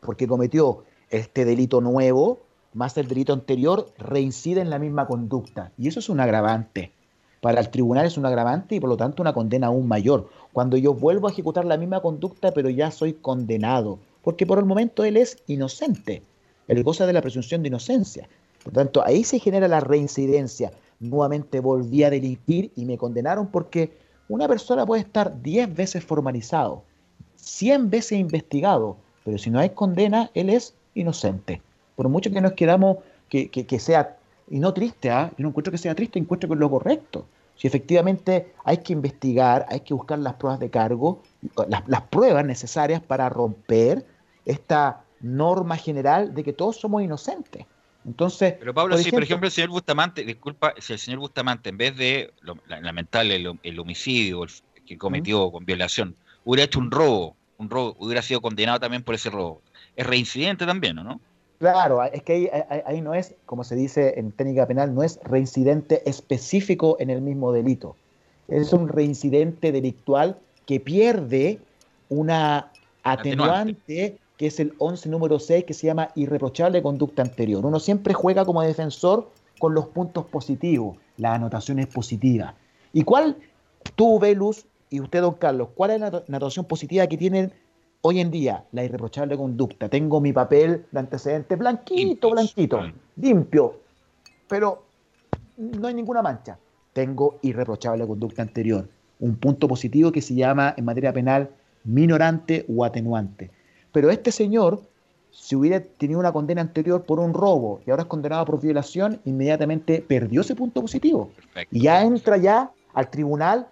porque cometió este delito nuevo más el delito anterior reincide en la misma conducta. Y eso es un agravante. Para el tribunal es un agravante y por lo tanto una condena aún mayor. Cuando yo vuelvo a ejecutar la misma conducta, pero ya soy condenado, porque por el momento él es inocente. Él goza de la presunción de inocencia. Por lo tanto, ahí se genera la reincidencia. Nuevamente volví a delinquir y me condenaron porque una persona puede estar 10 veces formalizado, 100 veces investigado, pero si no hay condena, él es inocente. Por mucho que nos queramos que, sea, y no triste, ¿ah? yo no encuentro que sea triste, encuentro que es lo correcto. Si efectivamente hay que investigar, hay que buscar las pruebas de cargo, las, pruebas necesarias para romper esta norma general de que todos somos inocentes. Entonces, pero Pablo, si por ejemplo el señor Bustamante, disculpa, si el señor Bustamante en vez de lamentable el, homicidio que cometió con violación, hubiera hecho un robo, un robo, hubiera sido condenado también por ese robo. Es reincidente también, no? Claro, es que ahí, no es, como se dice en técnica penal, no es reincidente específico en el mismo delito. Es un reincidente delictual que pierde una atenuante, que es el 11 número 6, que se llama irreprochable conducta anterior. Uno siempre juega como defensor con los puntos positivos, las anotaciones positivas. ¿Y cuál, tú, Velus, y usted, don Carlos, cuál es la anotación positiva que tienen Hoy en día, la irreprochable conducta, tengo mi papel de antecedente blanquito, blanquito, limpio, pero no hay ninguna mancha. Tengo irreprochable conducta anterior. Un punto positivo que se llama en materia penal minorante o atenuante. Pero este señor, si hubiera tenido una condena anterior por un robo y ahora es condenado por violación, inmediatamente perdió ese punto positivo. Y ya entra ya al tribunal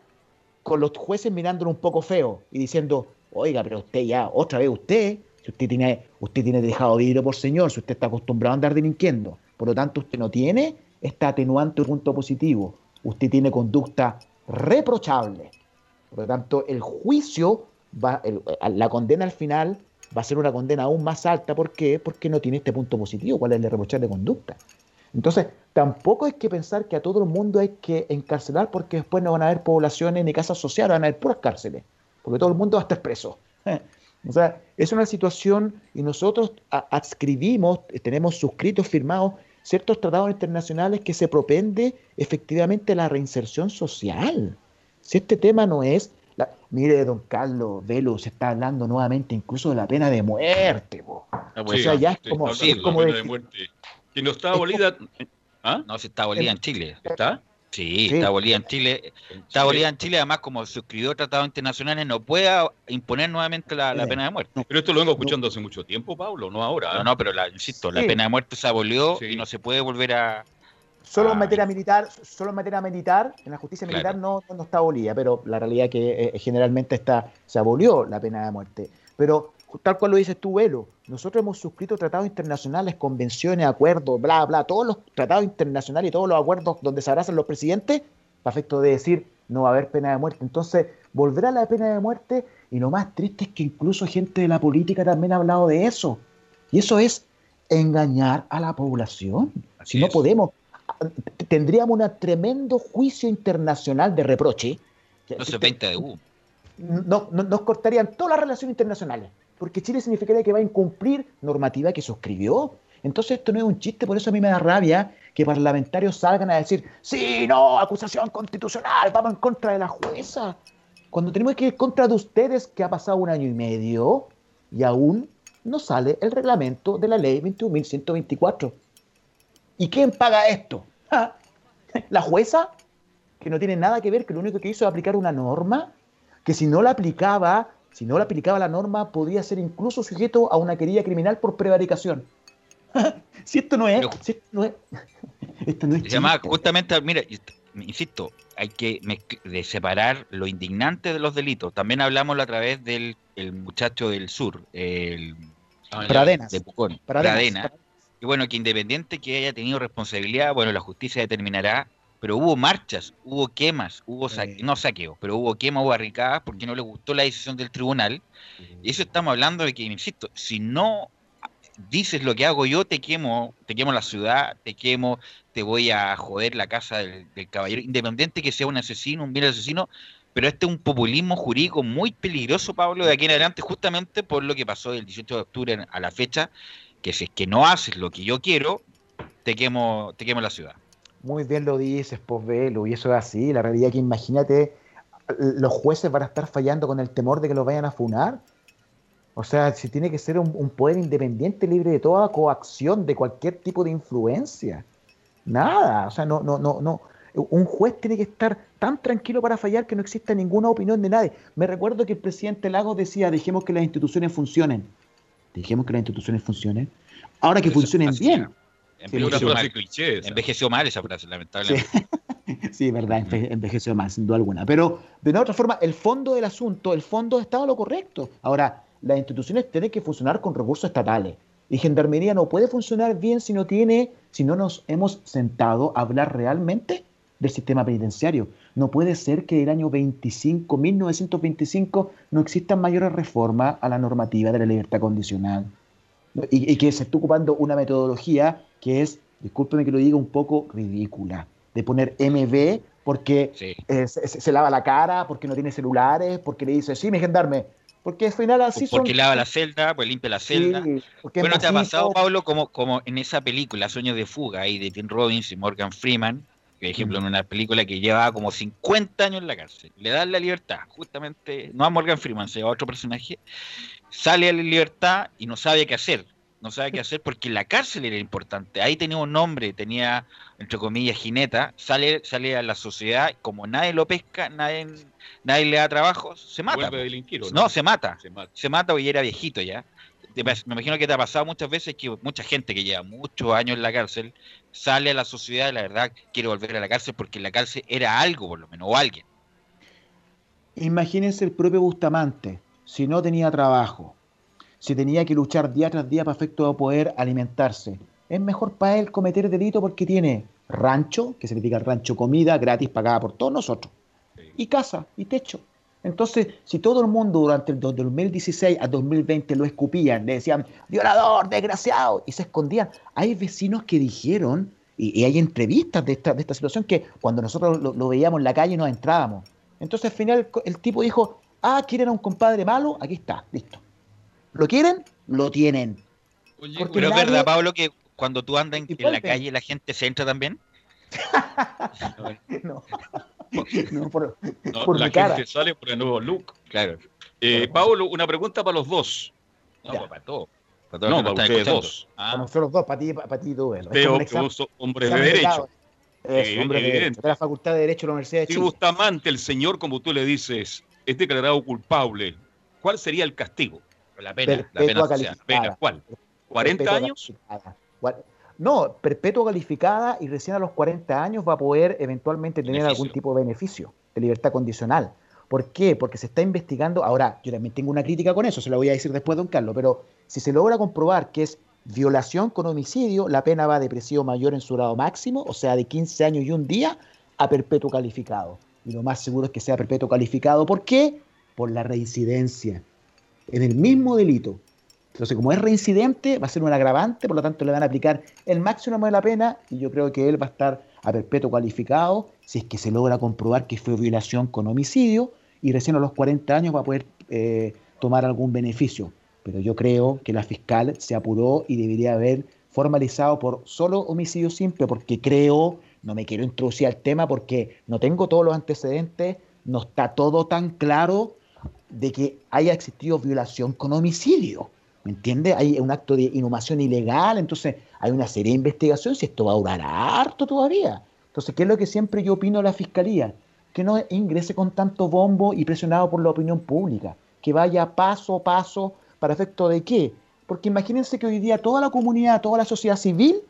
con los jueces mirándolo un poco feo y diciendo, Oiga, pero usted ya, otra vez usted, si usted tiene, usted tiene dejado vidrio por señor, si usted está acostumbrado a andar delinquiendo, por lo tanto usted no tiene este atenuante punto positivo, usted tiene conducta reprochable. Por lo tanto, el juicio, va, la condena al final va a ser una condena aún más alta. ¿Por qué? Porque no tiene este punto positivo, cuál es el de conducta. Entonces, tampoco hay que pensar que a todo el mundo hay que encarcelar porque después no van a haber poblaciones ni casas sociales, van a haber puras cárceles porque todo el mundo va a estar preso. O sea, es una situación y nosotros adscribimos, tenemos suscritos, firmados ciertos tratados internacionales que se propende efectivamente la reinserción social. Si este tema no es, mire, don Carlos Velo, se está hablando nuevamente incluso de la pena de muerte. Ah, o sea, ya es como, como de, muerte. Que no está abolida. ¿Ah? No, se está abolida en Chile. ¿Está? Sí, está abolida en Chile. Está abolida en Chile, además, como suscribió tratados internacionales, no puede imponer nuevamente la, pena de muerte. Pero esto lo vengo escuchando hace mucho tiempo, Pablo, no ahora. No, no, pero la, insisto, la pena de muerte se abolió y no se puede volver a. Solo en materia militar, solo en materia militar, en la justicia militar no, no, está abolida, pero la realidad es que eh, generalmente está, se abolió la pena de muerte. Pero tal cual lo dices tú, Velo, nosotros hemos suscrito tratados internacionales, convenciones, acuerdos, bla, bla, todos los tratados internacionales y todos los acuerdos donde se abrazan los presidentes, para efecto de decir no va a haber pena de muerte. Entonces, volverá la pena de muerte y lo más triste es que incluso gente de la política también ha hablado de eso. Y eso es engañar a la población. si no podemos, tendríamos un tremendo juicio internacional de reproche. No se 20 de U. No, nos cortarían todas las relaciones internacionales porque Chile significaría que va a incumplir normativa que suscribió. Entonces esto no es un chiste, por eso a mí me da rabia que parlamentarios salgan a decir, sí, no, acusación constitucional, vamos en contra de la jueza. Cuando tenemos que ir contra de ustedes, que ha pasado un año y medio y aún no sale el reglamento de la ley 21.124. ¿Y quién paga esto? ¿La jueza? Que no tiene nada que ver, que lo único que hizo es aplicar una norma, que si no la aplicaba si no le aplicaba la norma, podría ser incluso sujeto a una querella criminal por prevaricación. si esto no es, si esto no es, esto no es se justamente, mira, insisto, hay que separar lo indignante de los delitos. También hablamos a través del muchacho del sur, el ah, Pradenas. de Pucón, Pradenas. Y bueno, que independiente que haya tenido responsabilidad, bueno, la justicia determinará pero hubo marchas, hubo quemas, hubo no saqueos, pero hubo quemas, hubo barricadas porque no le gustó la decisión del tribunal. Y eso estamos hablando de que, insisto, si no dices lo que hago yo, te quemo, te quemo la ciudad, te quemo, te voy a joder la casa del, caballero, independiente que sea un asesino, un bien asesino, pero este es un populismo jurídico muy peligroso, Pablo, de aquí en adelante, justamente por lo que pasó del 18 de octubre a la fecha, que si es que no haces lo que yo quiero, te quemo, te quemo la ciudad. Muy bien lo dices, Posvelo, y eso es así. La realidad es que imagínate, los jueces van a estar fallando con el temor de que los vayan a funar. O sea, si tiene que ser un, poder independiente, libre de toda coacción, de cualquier tipo de influencia. Nada, o sea, no, no, no, no. Un juez tiene que estar tan tranquilo para fallar que no exista ninguna opinión de nadie. Me recuerdo que el presidente Lagos decía, dejemos que las instituciones funcionen. Dejemos que las instituciones funcionen. Ahora que funcionen bien. Envejeció, mal, esa frase, lamentablemente. Sí. verdad, envejeció mal, sin duda alguna. Pero de una otra forma, el fondo del asunto, el fondo estaba lo correcto. Ahora, las instituciones tienen que funcionar con recursos estatales. Y Gendarmería no puede funcionar bien si no tiene, si no nos hemos sentado a hablar realmente del sistema penitenciario. No puede ser que el año 25, 1925, no existan mayores reformas a la normativa de la libertad condicional. Y, que se esté ocupando una metodología que es, discúlpeme que lo diga, un poco ridícula. De poner MB porque eh, se, lava la cara, porque no tiene celulares, porque le dice, sí, me gendarme. Porque al final así Porque lava la celda, pues limpia la celda. bueno, ¿te ha pasado, Pablo, como, como en esa película, Sueños de Fuga, ahí de Tim Robbins y Morgan Freeman, por ejemplo, en una película que lleva como 50 años en la cárcel, le dan la libertad, justamente, no a Morgan Freeman, se a otro personaje, sale a la libertad y no sabe qué hacer, no sabe qué hacer porque la cárcel era importante, ahí tenía un nombre, tenía, entre comillas, jineta, sale, sale a la sociedad, como nadie lo pesca, nadie, nadie le da trabajo, se mata. ¿no? se mata, se mata, se mata porque era viejito ya me imagino que te ha pasado muchas veces que mucha gente que lleva muchos años en la cárcel sale a la sociedad y la verdad quiere volver a la cárcel porque en la cárcel era algo, por lo menos, o alguien. Imagínense el propio Bustamante, si no tenía trabajo, si tenía que luchar día tras día para efecto de poder alimentarse. Es mejor para él cometer delito porque tiene rancho, que significa rancho comida gratis pagada por todos nosotros, y casa y techo. Entonces, si todo el mundo durante el 2016 a 2020 lo escupían, le decían, violador, desgraciado, y se escondían, hay vecinos que dijeron, y, hay entrevistas de esta, de esta situación, que cuando nosotros lo, veíamos en la calle nos entrábamos. Entonces al final el, tipo dijo, ah, ¿quieren a un compadre malo? Aquí está, listo. ¿Lo quieren? Lo tienen. pero es verdad, Pablo, que cuando tú andas en, en la calle la gente se entra también. no. no, por, la gente sale por el nuevo look. Claro. Eh, Pablo, una pregunta para los dos. No, pues, para todos. Para no, para ustedes dos. Ah. Para nosotros dos, para ti, para ti tú. Veo que vos sos hombre de derecho. Es, hombre de derecho. De la Facultad de Derecho de la Universidad de Chile. Si Bustamante, el señor, como tú le dices, es declarado culpable, ¿cuál sería el castigo? La pena. La pena, pena ¿Cuál? ¿40 años? No, perpetua calificada y recién a los 40 años va a poder eventualmente tener algún tipo de beneficio de libertad condicional. ¿Por qué? Porque se está investigando. Ahora, yo también tengo una crítica con eso, se la voy a decir después, don Carlos, pero si se logra comprobar que es violación con homicidio, la pena va de presidio mayor en su grado máximo, o sea, de 15 años y un día a perpetuo calificado. Y lo más seguro es que sea perpetuo calificado. ¿Por qué? Por la reincidencia. En el mismo delito, entonces, como es reincidente, va a ser un agravante, por lo tanto le van a aplicar el máximo de la pena y yo creo que él va a estar a perpetuo calificado si es que se logra comprobar que fue violación con homicidio y recién a los 40 años va a poder eh, tomar algún beneficio. Pero yo creo que la fiscal se apuró y debería haber formalizado por solo homicidio simple, porque creo, no me quiero introducir al tema porque no tengo todos los antecedentes, no está todo tan claro de que haya existido violación con homicidio. ¿Me entiende? Hay un acto de inhumación ilegal, entonces hay una serie de investigación si esto va a durar harto todavía. Entonces, ¿qué es lo que siempre yo opino de la fiscalía? Que no ingrese con tanto bombo y presionado por la opinión pública, que vaya paso a paso para efecto de qué. Porque imagínense que hoy día toda la comunidad, toda la sociedad civil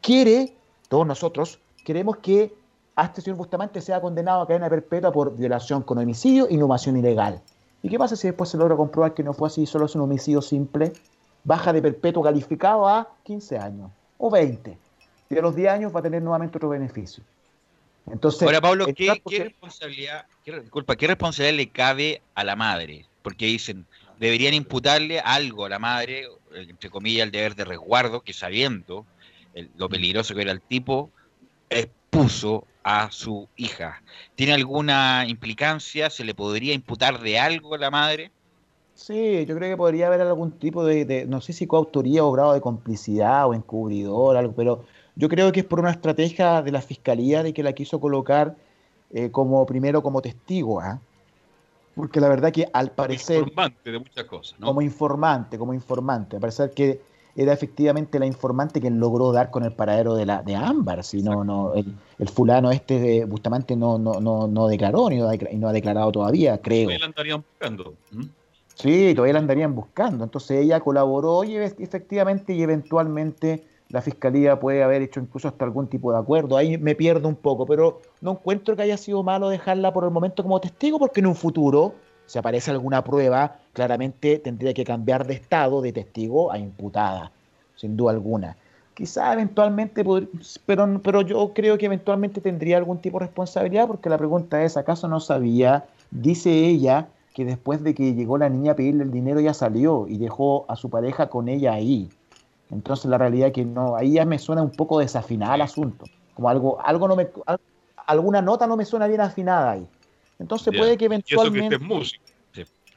quiere, todos nosotros, queremos que a este señor Bustamante sea condenado a cadena perpetua por violación con homicidio e inhumación ilegal. ¿Y qué pasa si después se logra comprobar que no fue así, solo es un homicidio simple? Baja de perpetuo calificado a 15 años o 20. Y a los 10 años va a tener nuevamente otro beneficio. Entonces, Ahora, Pablo, ¿qué, responsabilidad, disculpa, ¿qué responsabilidad le cabe a la madre? Porque dicen, deberían imputarle algo a la madre, entre comillas, el deber de resguardo, que sabiendo lo peligroso que era el tipo, expuso a su hija. ¿Tiene alguna implicancia? ¿Se le podría imputar de algo a la madre? Sí, yo creo que podría haber algún tipo de, no sé si coautoría o grado de complicidad o encubridor, algo, pero yo creo que es por una estrategia de la fiscalía de que la quiso colocar eh, como primero como testigo, ¿ah? porque la verdad que al parecer... Informante de muchas cosas, Como informante, como informante. Al parecer que era efectivamente la informante quien logró dar con el paradero de la de Ámbar, si no, no, el, fulano este de Bustamante no, no, no, no declaró ni no ha declarado todavía, creo. Todavía la andarían buscando. Sí, todavía la andarían buscando. Entonces ella colaboró y efectivamente y eventualmente la fiscalía puede haber hecho incluso hasta algún tipo de acuerdo. Ahí me pierdo un poco, pero no encuentro que haya sido malo dejarla por el momento como testigo, porque en un futuro, si aparece alguna prueba, claramente tendría que cambiar de estado de testigo a imputada, sin duda alguna. Quizá eventualmente, pero, pero yo creo que eventualmente tendría algún tipo de responsabilidad, porque la pregunta es, ¿acaso no sabía? Dice ella que después de que llegó la niña a pedirle el dinero ya salió y dejó a su pareja con ella ahí. Entonces la realidad es que no, ahí ya me suena un poco desafinada el asunto. Como algo, algo no me, alguna nota no me suena bien afinada ahí. Entonces puede que eventualmente. Y músico.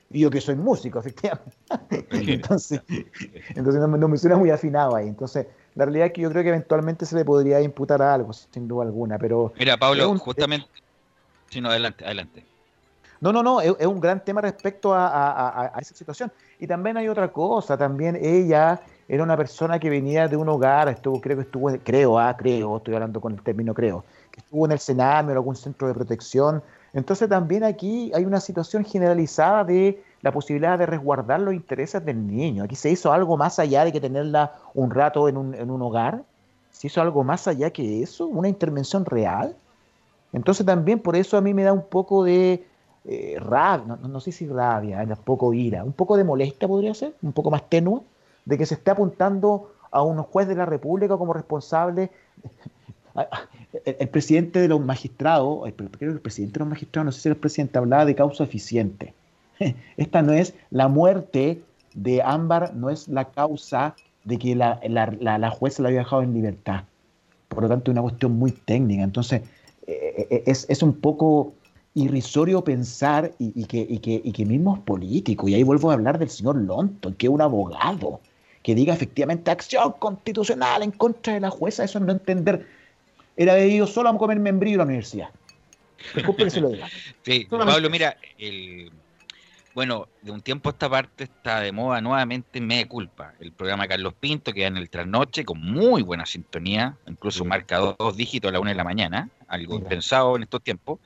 Y yo que soy músico, efectivamente. entonces, entonces no, me suena muy afinado ahí. Entonces, la realidad es que yo creo que eventualmente se le podría imputar algo, sin duda alguna. Pero. Mira, Pablo, justamente. Sí, no, adelante, adelante. No, no, no, es, un gran tema respecto a, esa situación. Y también hay otra cosa, también ella era una persona que venía de un hogar, estuvo, creo que estuvo, creo, ah, creo, estoy hablando con el término creo, que estuvo en el Sename o algún centro de protección. Entonces también aquí hay una situación generalizada de la posibilidad de resguardar los intereses del niño. Aquí se hizo algo más allá de que tenerla un rato en un, en un hogar, se hizo algo más allá que eso, una intervención real. Entonces también por eso a mí me da un poco de eh, rabia, no, sé si rabia, un poco ira, un poco de molestia podría ser, un poco más tenue, de que se esté apuntando a un juez de la República como responsable. El, presidente de los magistrados, el, el presidente de los magistrados, no sé si era el presidente, hablaba de causa eficiente. Esta no es la muerte de Ámbar, no es la causa de que la, la, jueza la había dejado en libertad. Por lo tanto, es una cuestión muy técnica. Entonces, eh, eh, es, es un poco irrisorio pensar y, que, y, que, y que mismos políticos, y ahí vuelvo a hablar del señor Lonton, que es un abogado, que diga efectivamente acción constitucional en contra de la jueza, eso no entender. Era de ellos solo a comer membrillo en la universidad. Disculpe que se lo diga. Sí, Pablo, mira, el, bueno, de un tiempo a esta parte está de moda nuevamente Me Culpa, el programa Carlos Pinto que da en el trasnoche con muy buena sintonía, incluso marca dos, dígitos a la una de la mañana, algo impensado en estos tiempos,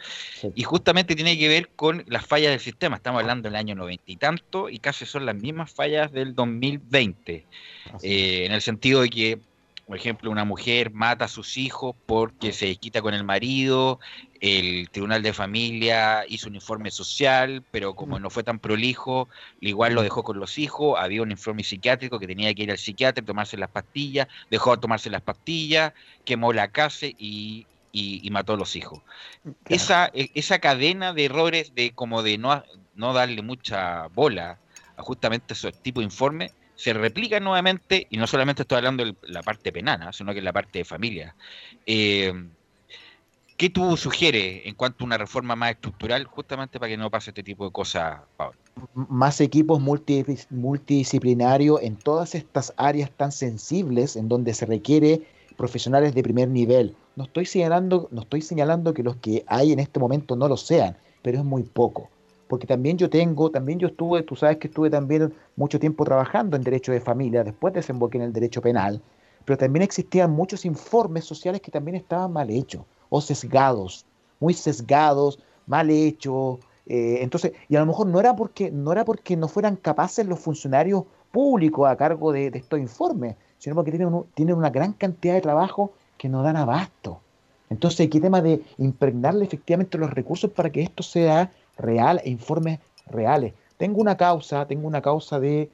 y justamente tiene que ver con las fallas del sistema. Estamos hablando del año noventa y tanto y casi son las mismas fallas del 2020, eh, en el sentido de que por ejemplo, una mujer mata a sus hijos porque se quita con el marido, el Tribunal de Familia hizo un informe social, pero como no fue tan prolijo, igual lo dejó con los hijos, había un informe psiquiátrico que tenía que ir al psiquiatra, tomarse las pastillas, dejó de tomarse las pastillas, quemó la casa y, mató a los hijos. Esa, e, esa cadena de errores de como de no, no darle mucha bola a justamente ese tipo de informe, se replica nuevamente, y no solamente estoy hablando de la parte penal, ¿ah? sino que en la parte de familia. Eh, ¿Qué tú sugieres en cuanto a una reforma más estructural, justamente para que no pase este tipo de cosas, Pablo? Más equipos multidisciplinarios en todas estas áreas tan sensibles en donde se requiere profesionales de primer nivel. No estoy señalando, no estoy señalando que los que hay en este momento no lo sean, pero es muy poco porque también yo tengo, también yo estuve, tú sabes que estuve también mucho tiempo trabajando en derecho de familia, después desemboqué en el derecho penal, pero también existían muchos informes sociales que también estaban mal hechos o sesgados, muy sesgados, mal hechos. Eh, entonces, y a lo mejor no era porque no era porque no fueran capaces los funcionarios públicos a cargo de, estos informes, sino porque tienen, tienen una gran cantidad de trabajo que no dan abasto. Entonces, ¿qué tema de impregnarle efectivamente los recursos para que esto sea real e informes reales. Tengo una causa, tengo una causa de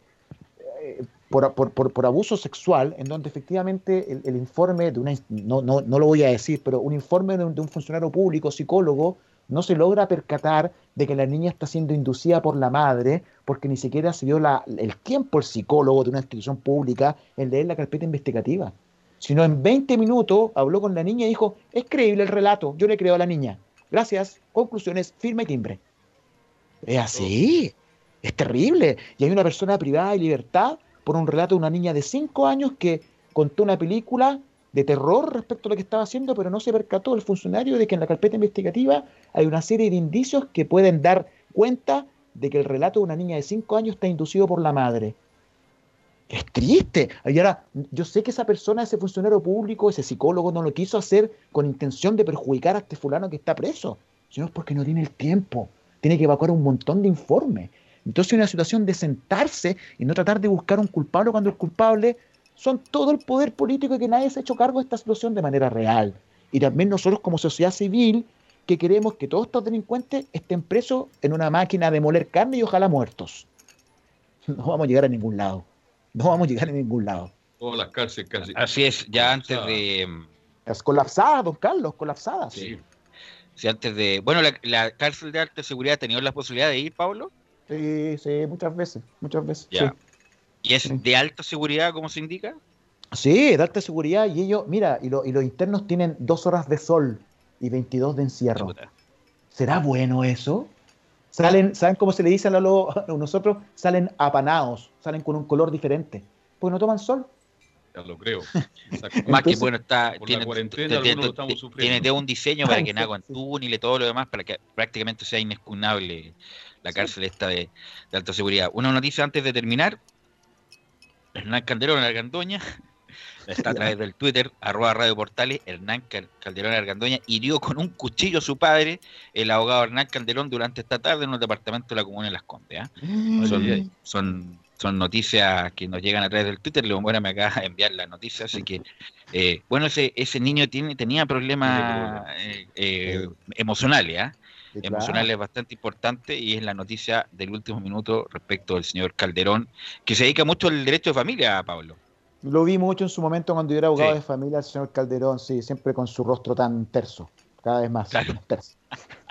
eh, por, por, por, abuso sexual, en donde efectivamente el, informe de una, no, no, no, lo voy a decir, pero un informe de un, de un, funcionario público, psicólogo, no se logra percatar de que la niña está siendo inducida por la madre, porque ni siquiera se dio la, el tiempo el psicólogo de una institución pública en leer la carpeta investigativa. Sino en 20 minutos habló con la niña y dijo, es creíble el relato, yo le creo a la niña. Gracias, conclusiones, firma y timbre. Es así. Es terrible. Y hay una persona privada de libertad por un relato de una niña de 5 años que contó una película de terror respecto a lo que estaba haciendo, pero no se percató el funcionario de que en la carpeta investigativa hay una serie de indicios que pueden dar cuenta de que el relato de una niña de 5 años está inducido por la madre. Es triste. Y ahora, yo sé que esa persona, ese funcionario público, ese psicólogo, no lo quiso hacer con intención de perjudicar a este fulano que está preso, sino porque no tiene el tiempo. Tiene que evacuar un montón de informes. Entonces, una situación de sentarse y no tratar de buscar un culpable cuando el culpable son todo el poder político y que nadie se ha hecho cargo de esta situación de manera real. Y también nosotros, como sociedad civil, que queremos que todos estos delincuentes estén presos en una máquina de moler carne y ojalá muertos. No vamos a llegar a ningún lado no vamos a llegar a ningún lado. Todas las cárceles casi. Así es, ya antes de. Es colapsada, don Carlos, colapsada. Sí. Sí. antes de. Bueno, la, cárcel de alta seguridad ha tenido la posibilidad de ir, Pablo. Sí, sí, muchas veces, muchas veces. Ya. ¿Y es de alta seguridad, como se indica? Sí, de alta seguridad. Y ellos, mira, y, y los internos tienen dos horas de sol y 22 de encierro. ¿Será bueno eso? Salen, ¿saben cómo se le dice a, nosotros? Salen apanados, salen con un color diferente, porque no toman sol. Lo creo. Más que bueno, está, tiene, tiene, un diseño para que no hagan túnel y todo lo demás, para que prácticamente sea inexpugnable la cárcel esta de, alta seguridad. Una noticia antes de terminar. Hernán Calderón, Argandoña, está a través del Twitter, arroba Radio Portales, Hernán Calderón Argandoña hirió con un cuchillo a su padre, el abogado Hernán Calderón, durante esta tarde en un departamento de la comuna de Las Condes. ¿ah? Son, son, noticias que nos llegan a través del Twitter, León Buena me acaba de enviar las noticias, así que, eh, bueno, ese, ese niño tiene, tenía problemas eh, eh, emocionales, ¿ah? emocionales bastante importante y es la noticia del último minuto respecto del señor Calderón, que se dedica mucho al derecho de familia, Pablo. Lo vi mucho en su momento cuando yo era abogado de familia, el señor Calderón, sí, siempre con su rostro tan terso, cada vez más terso.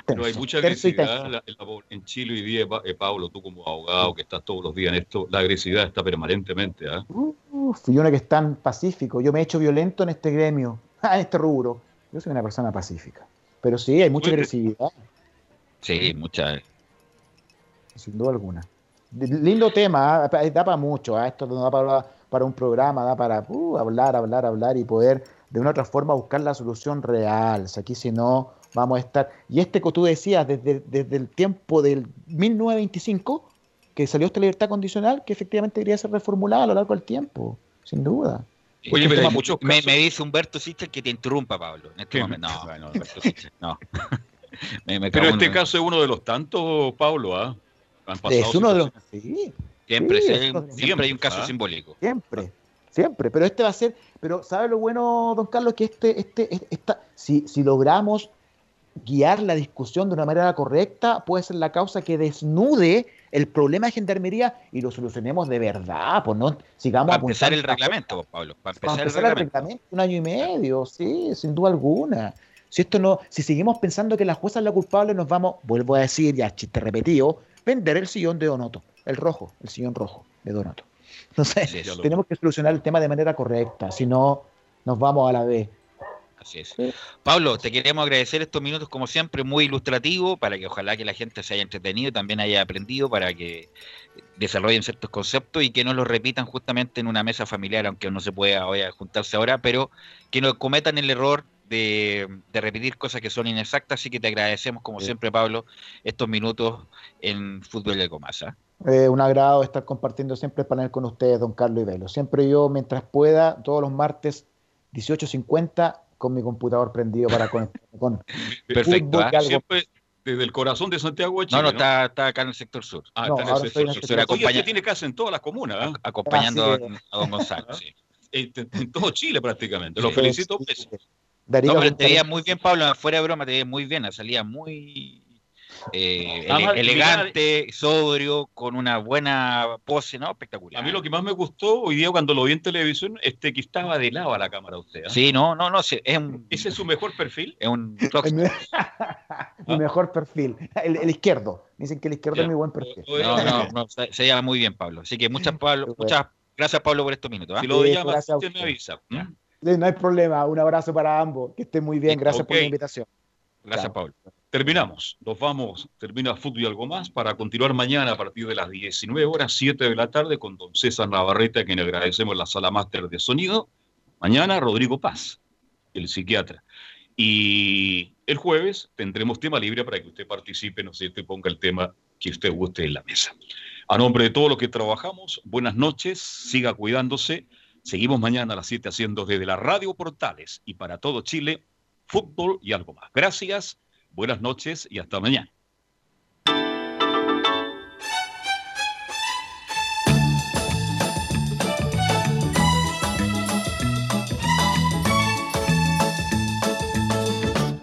Pero hay mucha agresividad en Chile hoy día, eh, Pablo, tú como abogado que estás todos los días en esto, la agresividad está permanentemente. ¿ah? Uf, y uno que es tan pacífico. Yo me he hecho violento en este gremio, en este rubro. Yo soy una persona pacífica. Pero sí, hay mucha agresividad. Sí, mucha. Sin duda alguna. Lindo tema, ¿ah? da para mucho. ¿ah? Esto no da para para un programa, da para uh, hablar, hablar, hablar y poder de una otra forma buscar la solución real. aquí si no, vamos a estar... Y este que tú decías, desde, desde el tiempo del 1925, que salió esta libertad condicional, que efectivamente debería ser reformulada a lo largo del tiempo, sin duda. Oye, pero me, me, dice Humberto Sichel que te interrumpa, Pablo. En este momento. No, no, Humberto no. pero este caso es uno de los tantos, Pablo, ¿ah? Es uno de los... Sí. Siempre, siempre, hay un caso ¿ah? simbólico. Siempre, siempre. Pero este va a ser, pero ¿sabe lo bueno, don Carlos? Que este, este, esta, si, si logramos guiar la discusión de una manera correcta, puede ser la causa que desnude el problema de gendarmería y lo solucionemos de verdad, pues no sigamos para empezar el reglamento, Pablo, para empezar, el, reglamento. un año y medio, sí, sin duda alguna. Si esto no, si seguimos pensando que la jueza es la culpable, nos vamos, vuelvo a decir, ya chiste repetido, vender el sillón de Donoto el rojo, el sillón rojo de Donato. Entonces, tenemos que solucionar el tema de manera correcta, si no, nos vamos a la vez. Así es. Pablo, te queremos agradecer estos minutos como siempre, muy ilustrativo, para que ojalá que la gente se haya entretenido, también haya aprendido, para que desarrollen ciertos conceptos y que no los repitan justamente en una mesa familiar, aunque no se pueda hoy juntarse ahora, pero que no cometan el error de, repetir cosas que son inexactas, así que te agradecemos como siempre, Pablo, estos minutos en Fútbol de Comasa. Eh, un agrado estar compartiendo siempre el panel con ustedes, don Carlos y Velo. Siempre yo, mientras pueda, todos los martes 18.50 con mi computador prendido para conectarme con Perfecto, ¿ah? siempre desde el corazón de Santiago de Chile. No, no, Está, está, acá en el sector sur. Ah, está en el sector sur. tiene casa en todas las comunas. ¿ah? Acompañando a, don Gonzalo. sí. en, todo Chile prácticamente. Lo felicito. no, pero te veías muy bien, Pablo, fuera de broma, te veías muy bien, salía muy eh, elegante, sobrio, con una buena pose, ¿no? Espectacular. A mí lo que más me gustó hoy día cuando lo vi en televisión, este que estaba de lado a la cámara usted. ¿eh? Sí, no, no, no, es ¿Ese es su mejor perfil? Es un Mi mejor perfil, el, izquierdo. Dicen que el izquierdo es mi buen perfil. No, no, no, se, llama muy bien, Pablo. Así que muchas, Pablo, muchas gracias, Pablo, por estos minutos. ¿ah? Si lo llama, usted me avisa. No hay problema, un abrazo para ambos. Que estén muy bien, gracias por la invitación. Gracias, Pablo. Terminamos, nos vamos, termina fútbol y algo más para continuar mañana a partir de las 19 horas, 7 de la tarde con don César Navarrete, a quien agradecemos la sala máster de sonido. Mañana Rodrigo Paz, el psiquiatra. Y el jueves tendremos tema libre para que usted participe, no sé, y ponga el tema que usted guste en la mesa. A nombre de todos los que trabajamos, buenas noches, siga cuidándose. Seguimos mañana a las 7 haciendo desde la Radio Portales y para todo Chile, fútbol y algo más. Gracias, buenas noches y hasta mañana.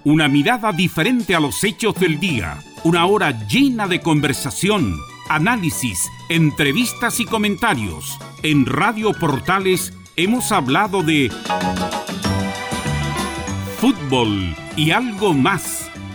Una mirada diferente a los hechos del día. Una hora llena de conversación, análisis, entrevistas y comentarios. En Radio Portales hemos hablado de fútbol y algo más